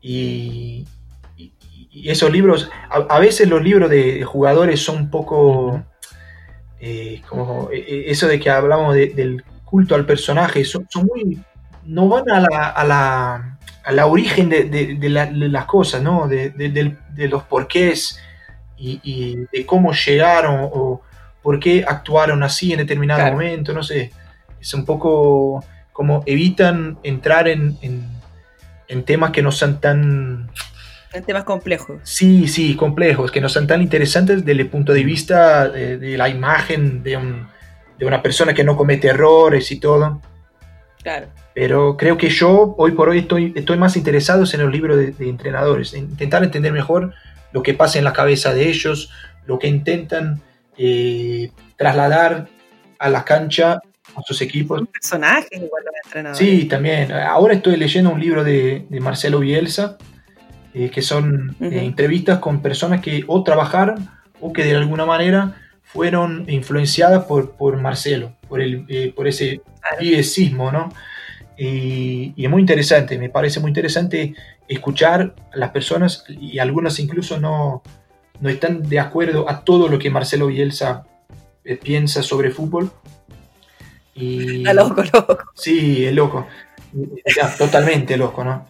y, esos libros, a, veces los libros de, jugadores son un poco eh, como eso de que hablamos del culto al personaje, son, son muy no van a la, a la, a la origen de, de, las cosas, ¿no? De, los porqués y, y, de cómo llegaron o por qué actuaron así en determinado momento, no sé. Es un poco como evitan entrar en, en, temas que no sean tan... En temas complejos. Sí, sí, complejos, que no sean tan interesantes desde el punto de vista de, la imagen de, un, de una persona que no comete errores y todo. Claro. Pero creo que yo hoy por hoy estoy, estoy más interesado en los libros de, entrenadores, en intentar entender mejor lo que pasa en la cabeza de ellos, lo que intentan eh, trasladar a la cancha a sus equipos. Un personaje igual los entrenadores. Sí, también. Ahora estoy leyendo un libro de, Marcelo Bielsa, eh, que son eh, entrevistas con personas que o trabajaron o que de alguna manera fueron influenciadas por, por Marcelo, por, el, por ese claro. ¿no? Y, es muy interesante, me parece muy interesante escuchar a las personas y algunas incluso no, no están de acuerdo a todo lo que Marcelo Bielsa eh, piensa sobre fútbol. Y, Está loco, loco. Sí, es loco. totalmente loco, ¿no?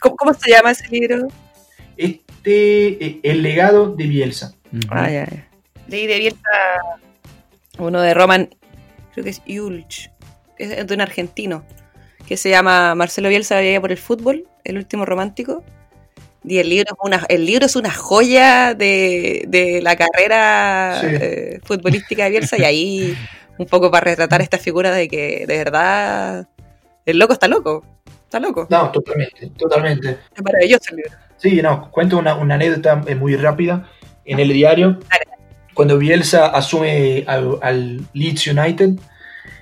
¿Cómo, se llama ese libro? Este, eh, El legado de Bielsa. Ah, Leí de Bielsa uno de Roman, creo que es Yulch, es de un argentino que se llama Marcelo Bielsa veía por el fútbol, el último romántico. Y el libro es una, el libro es una joya de, la carrera eh, futbolística de Bielsa y ahí un poco para retratar esta figura de que de verdad el loco está loco. Está loco. No, totalmente, totalmente. Es maravilloso el libro. Sí, no, cuento una, una anécdota eh, muy rápida. En el diario, cuando Bielsa asume al, al Leeds United,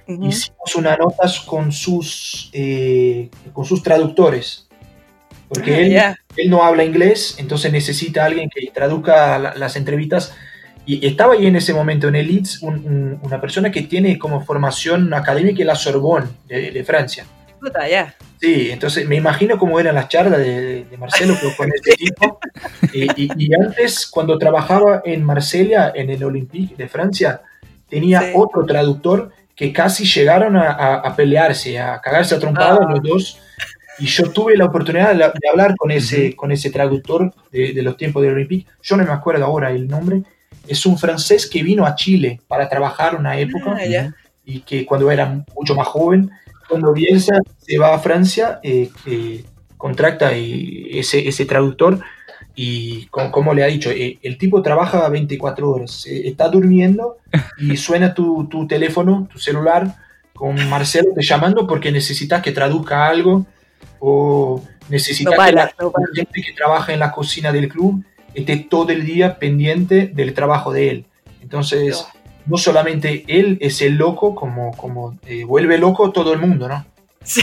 Ujú. hicimos unas notas con sus, eh, con sus traductores. Porque Ah, él, ya. él no habla inglés, entonces necesita a alguien que traduzca la- las entrevistas. Y estaba ahí en ese momento en el Leeds un- un- una persona que tiene como formación académica en la Sorbonne de, de Francia. Puta, ya. Sí, entonces me imagino cómo eran las charlas de, de Marcelo con- con este tipo. Y, y- y antes, cuando trabajaba en Marsella, en el Olympique de Francia, tenía Sí. otro traductor que casi llegaron a, a- a pelearse, a cagarse a trompadas Ah. los dos. Y yo tuve la oportunidad de, de hablar con ese, con ese traductor de, de los tiempos del Olympique. Yo no me acuerdo ahora el nombre. Es un francés que vino a Chile para trabajar una época Ah, y que cuando era mucho más joven, cuando Bielsa se va a Francia, eh, eh, contracta eh, ese, ese traductor y co- como le ha dicho, eh, el tipo trabaja 24 horas, está durmiendo y suena tu, tu teléfono, tu celular, con Marcelo te llamando porque necesitas que traduzca algo o necesitas No para, que la no gente que trabaja en la cocina del club esté todo el día pendiente del trabajo de él. Entonces, no solamente él es el loco, como, como eh, vuelve loco todo el mundo, ¿no? Sí.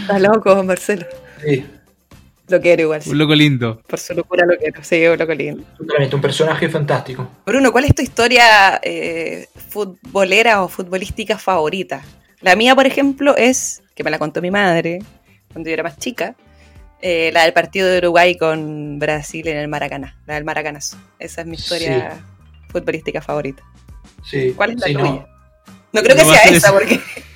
Está loco, Marcelo. Sí, Lo quiero igual, sí. Un loco lindo. Por su locura lo quiero. Sí, un loco lindo. totalmente, un personaje fantástico. Bruno, ¿cuál es tu historia eh, futbolera o futbolística favorita? La mía, por ejemplo, es, que me la contó mi madre cuando yo era más chica, eh, la del partido de Uruguay con Brasil en el Maracaná, la del Maracanazo. Esa es mi historia futbolística favorita. Sí, ¿Cuál es la sí, tuya? no. No creo que No sea esa, porque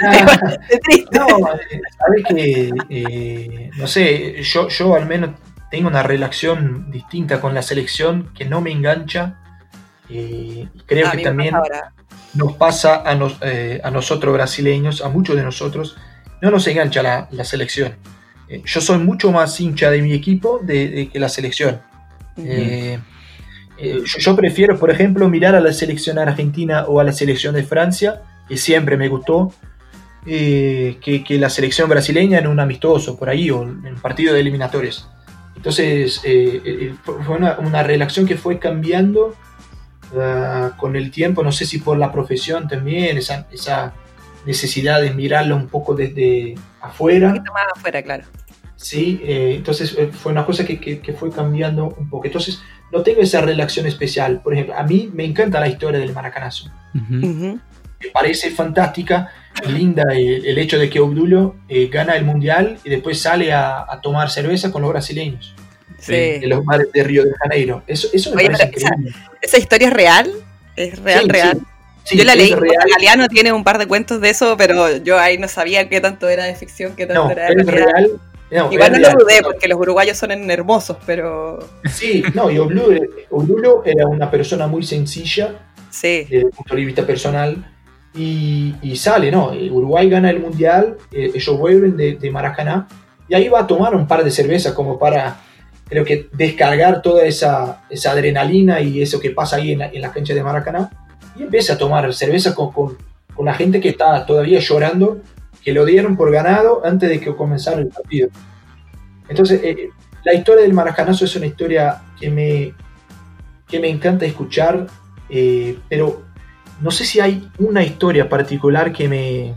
Ah, no, eh, sabes que, eh, no sé, yo, yo al menos tengo una relación distinta con la selección que no me engancha. Y creo que también pasa nos pasa a, nos- eh, a nosotros brasileños, a muchos de nosotros, no nos engancha la, la selección. Eh, yo soy mucho más hincha de mi equipo de, de que la selección. Eh, eh, yo, yo prefiero, por ejemplo, mirar a la selección argentina o a la selección de Francia, que siempre me gustó, eh, que, que la selección brasileña en un amistoso por ahí o en un partido de eliminatorias. Entonces, eh, fue fue una, una relación que fue cambiando ah, con el tiempo, no sé si por la profesión también, esa, esa necesidad de mirarlo un poco desde Un afuera. poquito más afuera, claro. Sí, eh, entonces eh, fue una cosa que, que- que fue cambiando un poco. Entonces, no tengo esa relación especial. Por ejemplo, a mí me encanta la historia del maracanazo. Me parece fantástica, linda el, el hecho de que Obdulio eh, gana el mundial y después sale a, a tomar cerveza con los brasileños Sí. en los mares de Río de Janeiro. Eso, eso me Oye, parece pero esa- increíble. ¿Esa historia es real? ¿Es real, Sí, real? sí. Sí, yo la leí. Galeano tiene un par de cuentos de eso, pero yo ahí no sabía qué tanto era de ficción, qué tanto No, era de es realidad. real. No, Igual no lo dudé, porque los uruguayos son hermosos, pero Sí, no, y Obdulio, Obdulio era una persona muy sencilla sí. desde el punto de vista personal. Y, y sale, ¿no? Uruguay gana el mundial, eh, ellos vuelven de, de Maracaná y ahí va a tomar un par de cervezas como para, creo que, descargar toda esa, esa adrenalina y eso que pasa ahí en la, en la cancha de Maracaná y empieza a tomar cerveza con, con, con la gente que está todavía llorando, que lo dieron por ganado antes de que comenzara el partido. Entonces, eh, la historia del Maracanazo es una historia que me, que me encanta escuchar, eh, pero no sé si hay una historia particular que me...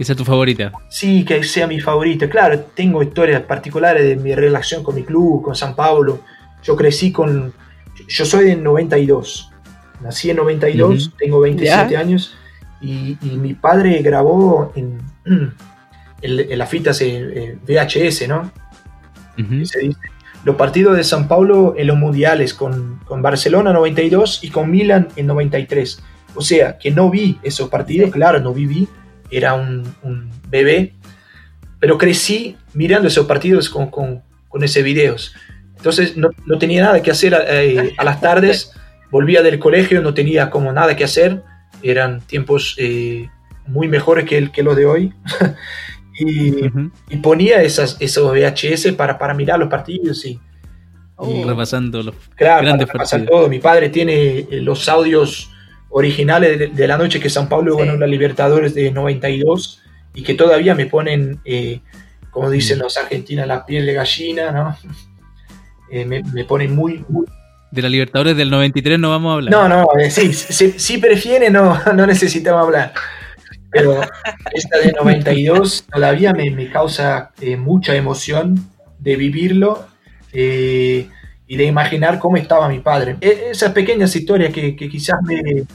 Que sea tu favorita. Sí, que sea mi favorita. Claro, tengo historias particulares de mi relación con mi club, con San Pablo. Yo crecí con... Yo soy del 92. Nací en 92, Ujú. tengo 27 Ya. años. Y, y mi padre grabó en, en, en las fitas VHS, ¿no? Se dice, los partidos de San Paulo en los mundiales con, con Barcelona 92 y con Milan en 93. O sea, que no vi esos partidos, Sí. claro, no viví, era un, un bebé, pero crecí mirando esos partidos con, con, con esos videos. Entonces no, no tenía nada que hacer eh, a las tardes, volvía del colegio, no tenía como nada que hacer, eran tiempos eh, muy mejores que, el, que los de hoy. y, Ujú. y ponía esas, esos VHS para, para mirar los partidos y, y, Repasando los claro, grandes para partidos. todo. Mi padre tiene eh, los audios originales de, de la noche que San Pablo Sí. ganó la Libertadores de 92 y que todavía me ponen, eh, como dicen los argentinos, la piel de gallina, ¿no? Eh, me, me, ponen muy, muy... De la Libertadores del 93 no vamos a hablar. No, no, eh, sí, si, si, prefiere no, no necesitamos hablar. Pero esta de 92 todavía me, me causa mucha emoción de vivirlo y de imaginar cómo estaba mi padre. E, esas pequeñas historias que, que quizás me,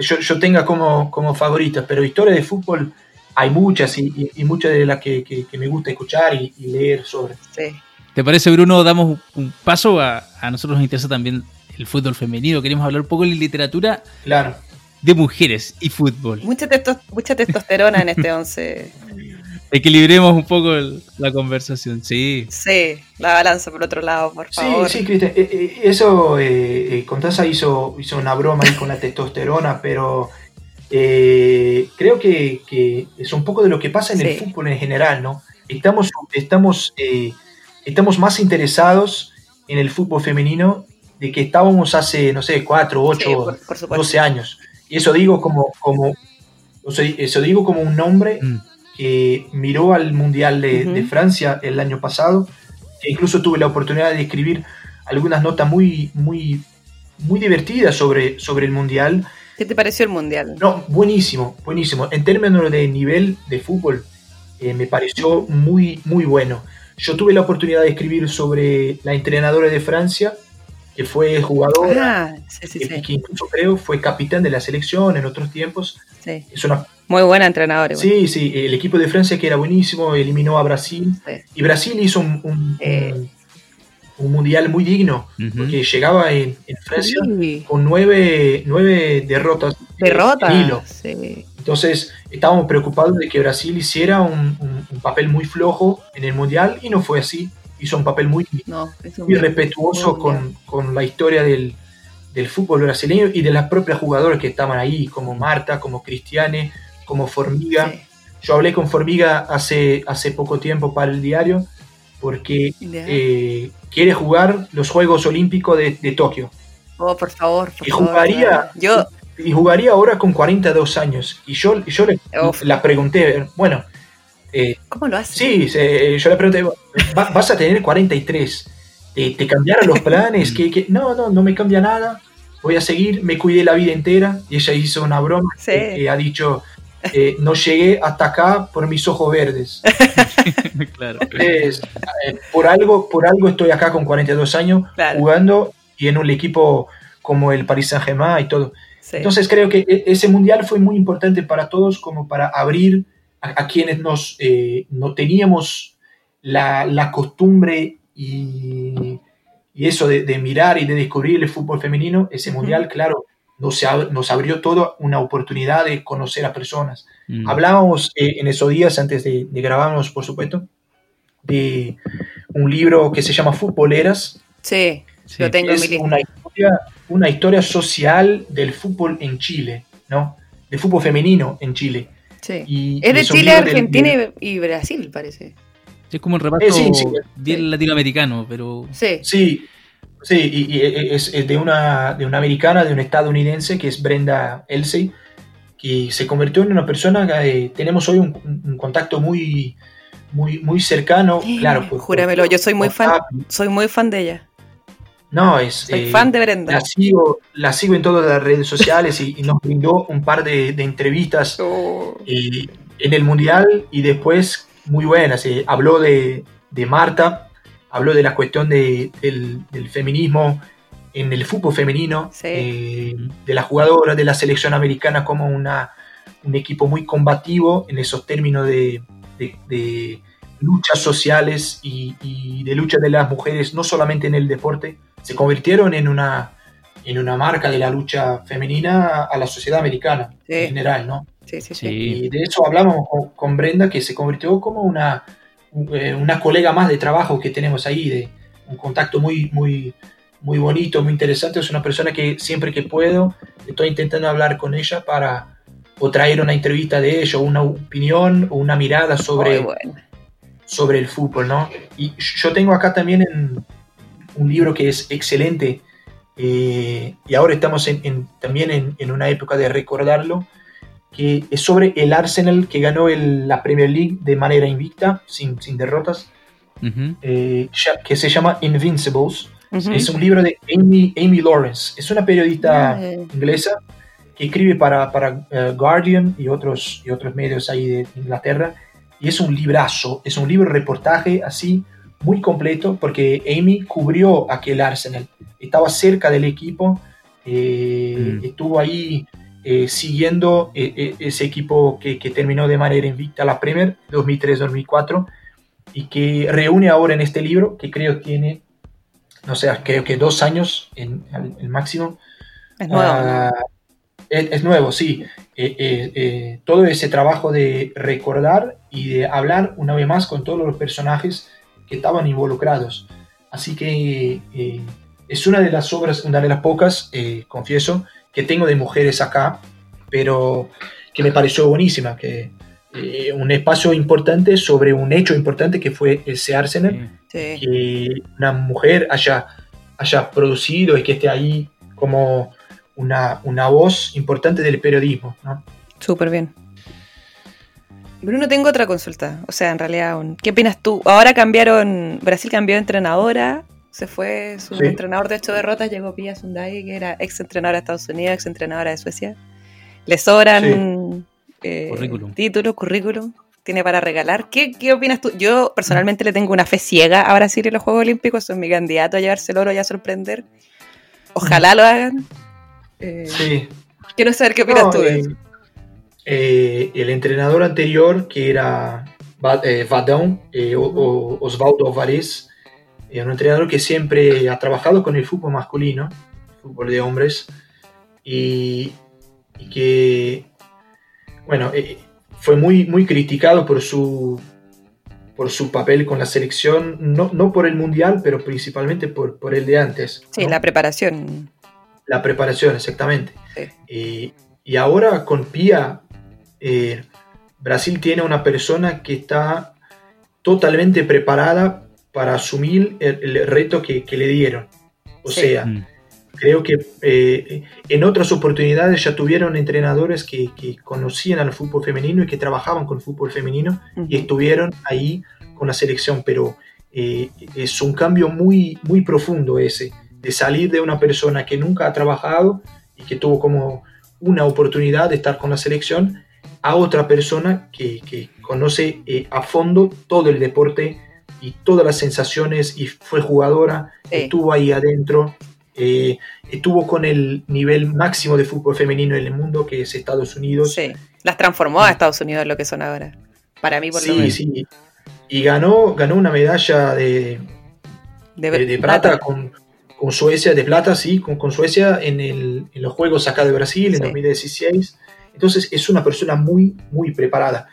yo, yo, tenga como, como favoritas, pero historias de fútbol hay muchas y, y, muchas de las que, que, me gusta escuchar y, y leer sobre. Sí. ¿Te parece, Bruno? Damos un paso a, a, nosotros nos interesa también el fútbol femenino. Queremos hablar un poco de literatura claro. de mujeres y fútbol. Mucha, testo mucha testosterona en este 11. Equilibremos un poco el, la conversación, sí. Sí, la balanza por otro lado, por favor. Sí, sí, Cristian. Eh, eh, eso, eh, eh Contaza hizo, hizo una broma ahí con la testosterona, pero eh, creo que, que, es un poco de lo que pasa en sí. el fútbol en general, ¿no? Estamos, estamos, eh, estamos más interesados en el fútbol femenino de que estábamos hace, no sé, 4, 8, sí, por, por 12 años. Y eso digo como, como eso digo como un nombre mm. Que miró al Mundial de, uh -huh. de, Francia el año pasado, que incluso tuve la oportunidad de escribir algunas notas muy, muy, muy divertidas sobre, sobre el Mundial ¿Qué te pareció el Mundial? No, buenísimo, buenísimo. En términos de nivel de fútbol, eh, me pareció muy, muy bueno. Yo tuve la oportunidad de escribir sobre la entrenadora de Francia, que fue jugadora, ah, sí, sí, que, sí. que, incluso creo fue capitán de la selección en otros tiempos. Sí. Es una... Muy buena entrenadora. Sí, sí, el equipo de Francia que era buenísimo, eliminó a Brasil. Y Brasil hizo un, un, un un mundial muy digno, uh -huh. porque llegaba en, en Francia sí. con nueve, nueve derrotas. Derrotas. hilo. Sí. Entonces estábamos preocupados de que Brasil hiciera un, un, un, papel muy flojo en el mundial y no fue así. Hizo un papel muy, no, muy respetuoso con, con, la historia del, del, fútbol brasileño y de las propias jugadoras que estaban ahí, como Marta, como Cristiane, como Formiga. Sí. Yo hablé con Formiga hace, hace poco tiempo para el diario porque eh, quiere jugar los Juegos Olímpicos de, de Tokio. Oh, por favor. Por y jugaría, favor, yo... y jugaría ahora con 42 años. Y yo, yo le, la pregunté, bueno. Eh, ¿Cómo lo haces? Sí, se, yo le pregunté, vas a tener 43. ¿Te, te cambiaron los planes? ¿Qué, qué? No, no, no me cambia nada. Voy a seguir, me cuidé la vida entera. Y ella hizo una broma sí. que, que ha dicho, eh, no llegué hasta acá por mis ojos verdes. claro. Entonces, eh, por, algo, por algo estoy acá con 42 años claro. jugando y en un equipo como el Paris Saint-Germain y todo. Sí. Entonces creo que e, ese mundial fue muy importante para todos como para abrir a, a quienes nos, eh, no teníamos la, la costumbre y, y eso de, de, mirar y de descubrir el fútbol femenino. Ese uh -huh. mundial, claro, nos, nos abrió toda una oportunidad de conocer a personas. Mm. Hablábamos eh, en esos días, antes de, de, grabarnos, por supuesto, de un libro que se llama Futboleras. Sí, sí. lo tengo es en mi una historia, una historia social del fútbol en Chile, ¿no? Del fútbol femenino en Chile. Sí. Y, es de Chile, Argentina del, y Brasil, parece. Es como un reparto eh, sí, sí, bien latinoamericano, pero... Sí. Sí, Sí, y, y es, es, de, una, de una americana, de una estadounidense, que es Brenda Elsey, que se convirtió en una persona que eh, tenemos hoy un, un, contacto muy, muy, muy cercano. Sí, claro, pues, júramelo, yo soy muy fan, soy muy fan de ella. No, es. Soy eh, fan de Brenda. La sigo, la sigo en todas las redes sociales y, y nos brindó un par de, de entrevistas oh. eh, en el Mundial y después muy buenas. Eh, habló de, de Marta, habló de la cuestión de, del, del, feminismo en el fútbol femenino, sí. eh, de la jugadora de la selección americana como una, un equipo muy combativo en esos términos de, de, de luchas sociales y, y, de lucha de las mujeres, no solamente en el deporte, se convirtieron en una, en una marca de la lucha femenina a la sociedad americana sí. en general, ¿no? Sí, sí, sí. Y de eso hablamos con, con Brenda, que se convirtió como una eh, una colega más de trabajo que tenemos ahí, de un contacto muy, muy, muy bonito, muy interesante. Es una persona que siempre que puedo estoy intentando hablar con ella para o traer una entrevista de ella, o una opinión o una mirada sobre, bueno. sobre el fútbol, ¿no? Y yo tengo acá también en, un libro que es excelente eh, y ahora estamos en, en, también en, en, una época de recordarlo, que es sobre el Arsenal que ganó la Premier League de manera invicta, sin, sin derrotas, eh, que se llama Invincibles. Es un libro de Amy, Amy Lawrence. Es una periodista inglesa que escribe para, para eh, Guardian y otros, y otros medios ahí de Inglaterra. Y es un librazo, es un libro reportaje así, muy completo, porque Amy cubrió aquel Arsenal. Estaba cerca del equipo, eh, mm. estuvo ahí eh, siguiendo ese equipo que, que, terminó de manera invicta la Premier 2003-2004 y que reúne ahora en este libro, que creo tiene, no sé, creo que dos años en el máximo. Es nuevo. Ah, es, nuevo, sí. Eh, eh, eh, todo ese trabajo de recordar y de hablar una vez más con todos los personajes que estaban involucrados. Así que es una de las obras, una de las pocas, confieso, que tengo de mujeres acá, pero que me pareció buenísima, que un espacio importante sobre un hecho importante que fue ese Arsenal, que una mujer haya, haya producido y que esté ahí como una, una voz importante del periodismo. ¿no? Súper bien. Bruno, tengo otra consulta. O sea, en realidad, ¿qué opinas tú? Ahora cambiaron, Brasil cambió de entrenadora, se fue su entrenador de ocho derrotas, llegó Pia Sundai, que era ex entrenadora de Estados Unidos, ex entrenadora de Suecia. Le sobran eh, títulos, currículum, tiene para regalar. ¿Qué, ¿Qué, opinas tú? Yo personalmente le tengo una fe ciega a Brasil en los Juegos Olímpicos, son mi candidato a llevarse el oro y a sorprender. Ojalá lo hagan. Eh, sí. Quiero saber qué opinas tú de eso. Eh, el entrenador anterior, que era Vadão, Osvaldo Alvarez, un entrenador que siempre ha trabajado con el fútbol masculino, fútbol de hombres, y, que, bueno, fue muy, muy criticado por su, por su papel con la selección, no, no por el mundial, pero principalmente por, por el de antes. Sí, la preparación. La preparación, exactamente. Y, ahora con Pia, eh, Brasil tiene una persona que está totalmente preparada para asumir el, reto que, le dieron. O sea, mm. creo que eh, en otras oportunidades ya tuvieron entrenadores que, conocían al fútbol femenino y que trabajaban con fútbol femenino y estuvieron ahí con la selección, pero eh, es un cambio muy, muy profundo ese de salir de una persona que nunca ha trabajado y que tuvo como una oportunidad de estar con la selección a otra persona que, que conoce eh, a fondo todo el deporte y todas las sensaciones y fue jugadora, estuvo ahí adentro, eh, estuvo con el nivel máximo de fútbol femenino en el mundo que es Estados Unidos. Sí, las transformó a Estados Unidos lo que son ahora. Para mí, por lo menos. Sí, Y ganó, ganó una medalla de, de, plata con, con Suecia, de plata, sí, con, con Suecia en, el, en, los Juegos acá de Brasil en 2016. Entonces es una persona muy, muy preparada.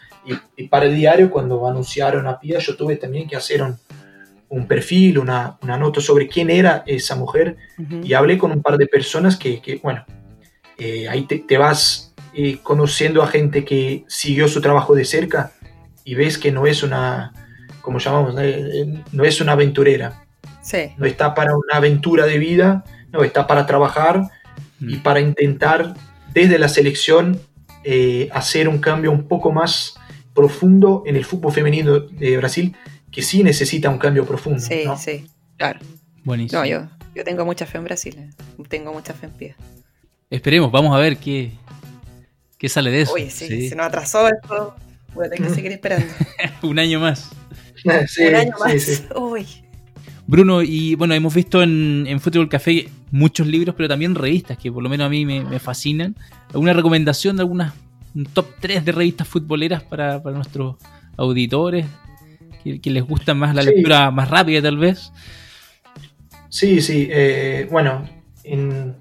Y, para el diario, cuando anunciaron a Pia, yo tuve también que hacer un, un perfil, una, una, nota sobre quién era esa mujer. Y hablé con un par de personas que, que bueno, eh, ahí te, te vas eh, conociendo a gente que siguió su trabajo de cerca y ves que no es una, como llamamos, eh, no es una aventurera no está para una aventura de vida, no, está para trabajar y mm. para intentar desde la selección eh, hacer un cambio un poco más profundo en el fútbol femenino de Brasil, que sí necesita un cambio profundo. Sí, sí, claro. Buenísimo. No, yo, yo tengo mucha fe en Brasil, eh. tengo mucha fe en pie. Esperemos, vamos a ver qué, qué sale de eso. Oye, sí, se nos atrasó esto, voy a tener que seguir esperando. un año más. un año más. Uy. Bruno, y bueno, hemos visto en, en Fútbol Café muchos libros, pero también revistas que por lo menos a mí me, fascinan. ¿Alguna recomendación de algunas un top 3 de revistas futboleras para, nuestros auditores? Que, les gusta más la lectura más rápida tal vez. Sí, sí. Eh, bueno, en,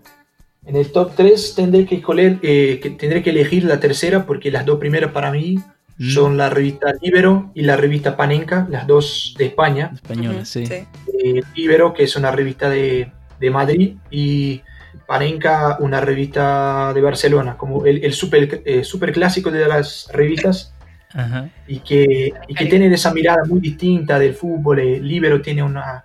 el top 3 tendré que, eh, que, tendré que elegir la tercera porque las dos primeras para mí Mm. son la revista Libero y la revista Panenka, las dos de España. Española, sí. Eh, Libero, que es una revista de, Madrid, y Panenka, una revista de Barcelona, como el, el super, eh, super, clásico de las revistas. Y que, y que tienen esa mirada muy distinta del fútbol. Eh, Libero tiene una,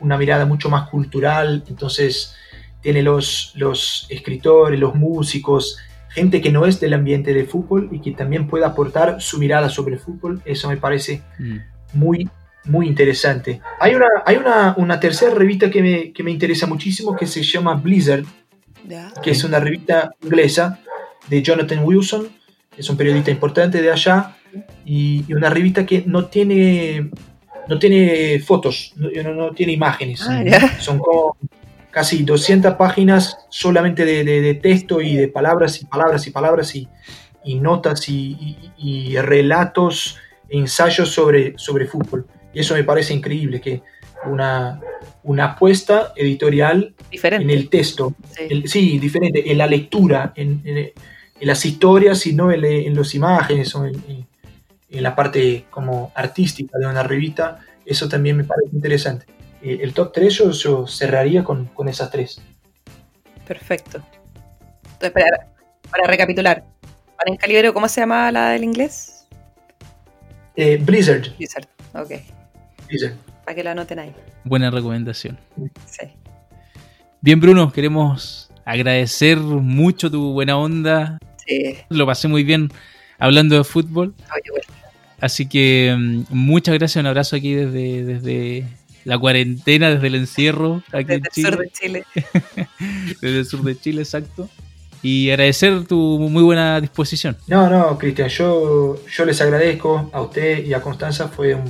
una mirada mucho más cultural, entonces tiene los, los escritores, los músicos, gente que no es del ambiente del fútbol y que también pueda aportar su mirada sobre el fútbol. Eso me parece Mm. muy, muy interesante. Hay una, hay una, una tercera revista que me, que me interesa muchísimo que se llama Blizzard, que es una revista inglesa de Jonathan Wilson, que es un periodista importante de allá, y, y una revista que no tiene, no tiene fotos, no, no- tiene imágenes. Ah. Son como casi 200 páginas solamente de, de- de texto y de palabras y palabras y palabras y, y notas y, y- y relatos ensayos sobre, sobre fútbol. Y eso me parece increíble, que una, una apuesta editorial Diferente. en el texto, sí. el- sí, diferente, en la lectura, en, en- en las historias y no en, en las imágenes o en, la parte como artística de una revista, eso también me parece interesante. Eh, el top 3 yo, yo cerraría con, con esas tres. Perfecto. Entonces, para, para recapitular, para en Calibero, ¿cómo se llamaba la del inglés? Eh, Blizzard, Blizzard. Ok. Para que la anoten ahí. Buena recomendación. Sí. Bien, Bruno, queremos agradecer mucho tu buena onda. Sí. Lo pasé muy bien hablando de fútbol. Oye, bueno. Así que mm, muchas gracias, un abrazo aquí desde, desde la cuarentena, desde el encierro aquí en Desde el Chile, sur de Chile. desde el sur de Chile, exacto. Y agradecer tu muy buena disposición. No, no, Cristian, yo, yo les agradezco a usted y a Constanza, fue un,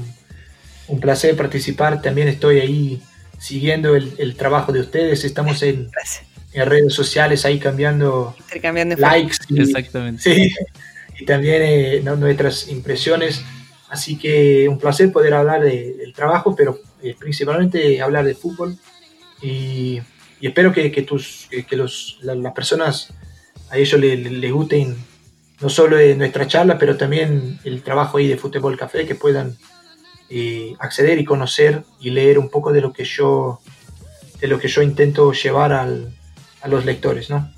un placer participar, también estoy ahí siguiendo el, el trabajo de ustedes, estamos en, redes sociales ahí cambiando Intercambiando likes y, Exactamente. sí, y también eh, no- nuestras impresiones. Así que un placer poder hablar de- del trabajo, pero eh, principalmente hablar de fútbol. Y, y espero que, que tus, que, que los, la- las personas a ellos les le, les gusten no solo de nuestra charla, pero también el trabajo ahí de Fútbol Café, que puedan eh, acceder y conocer y leer un poco de lo que yo, de lo que yo intento llevar al- a los lectores. ¿no?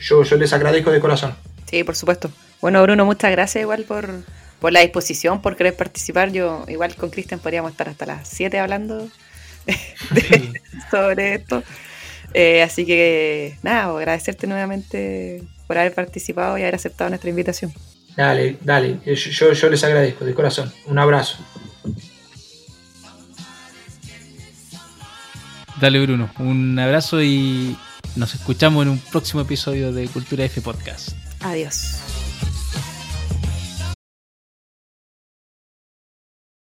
Yo, yo les agradezco de corazón. Sí, por supuesto. Bueno, Bruno, muchas gracias igual por, por la disposición, por querer participar. Yo igual con Cristian podríamos estar hasta las 7 hablando sobre esto. Eh, así que nada, agradecerte nuevamente por haber participado y haber aceptado nuestra invitación. Dale, dale, yo, yo les agradezco de corazón. Un abrazo. Dale, Bruno. Un abrazo y nos escuchamos en un próximo episodio de Cultura F Podcast. Adiós.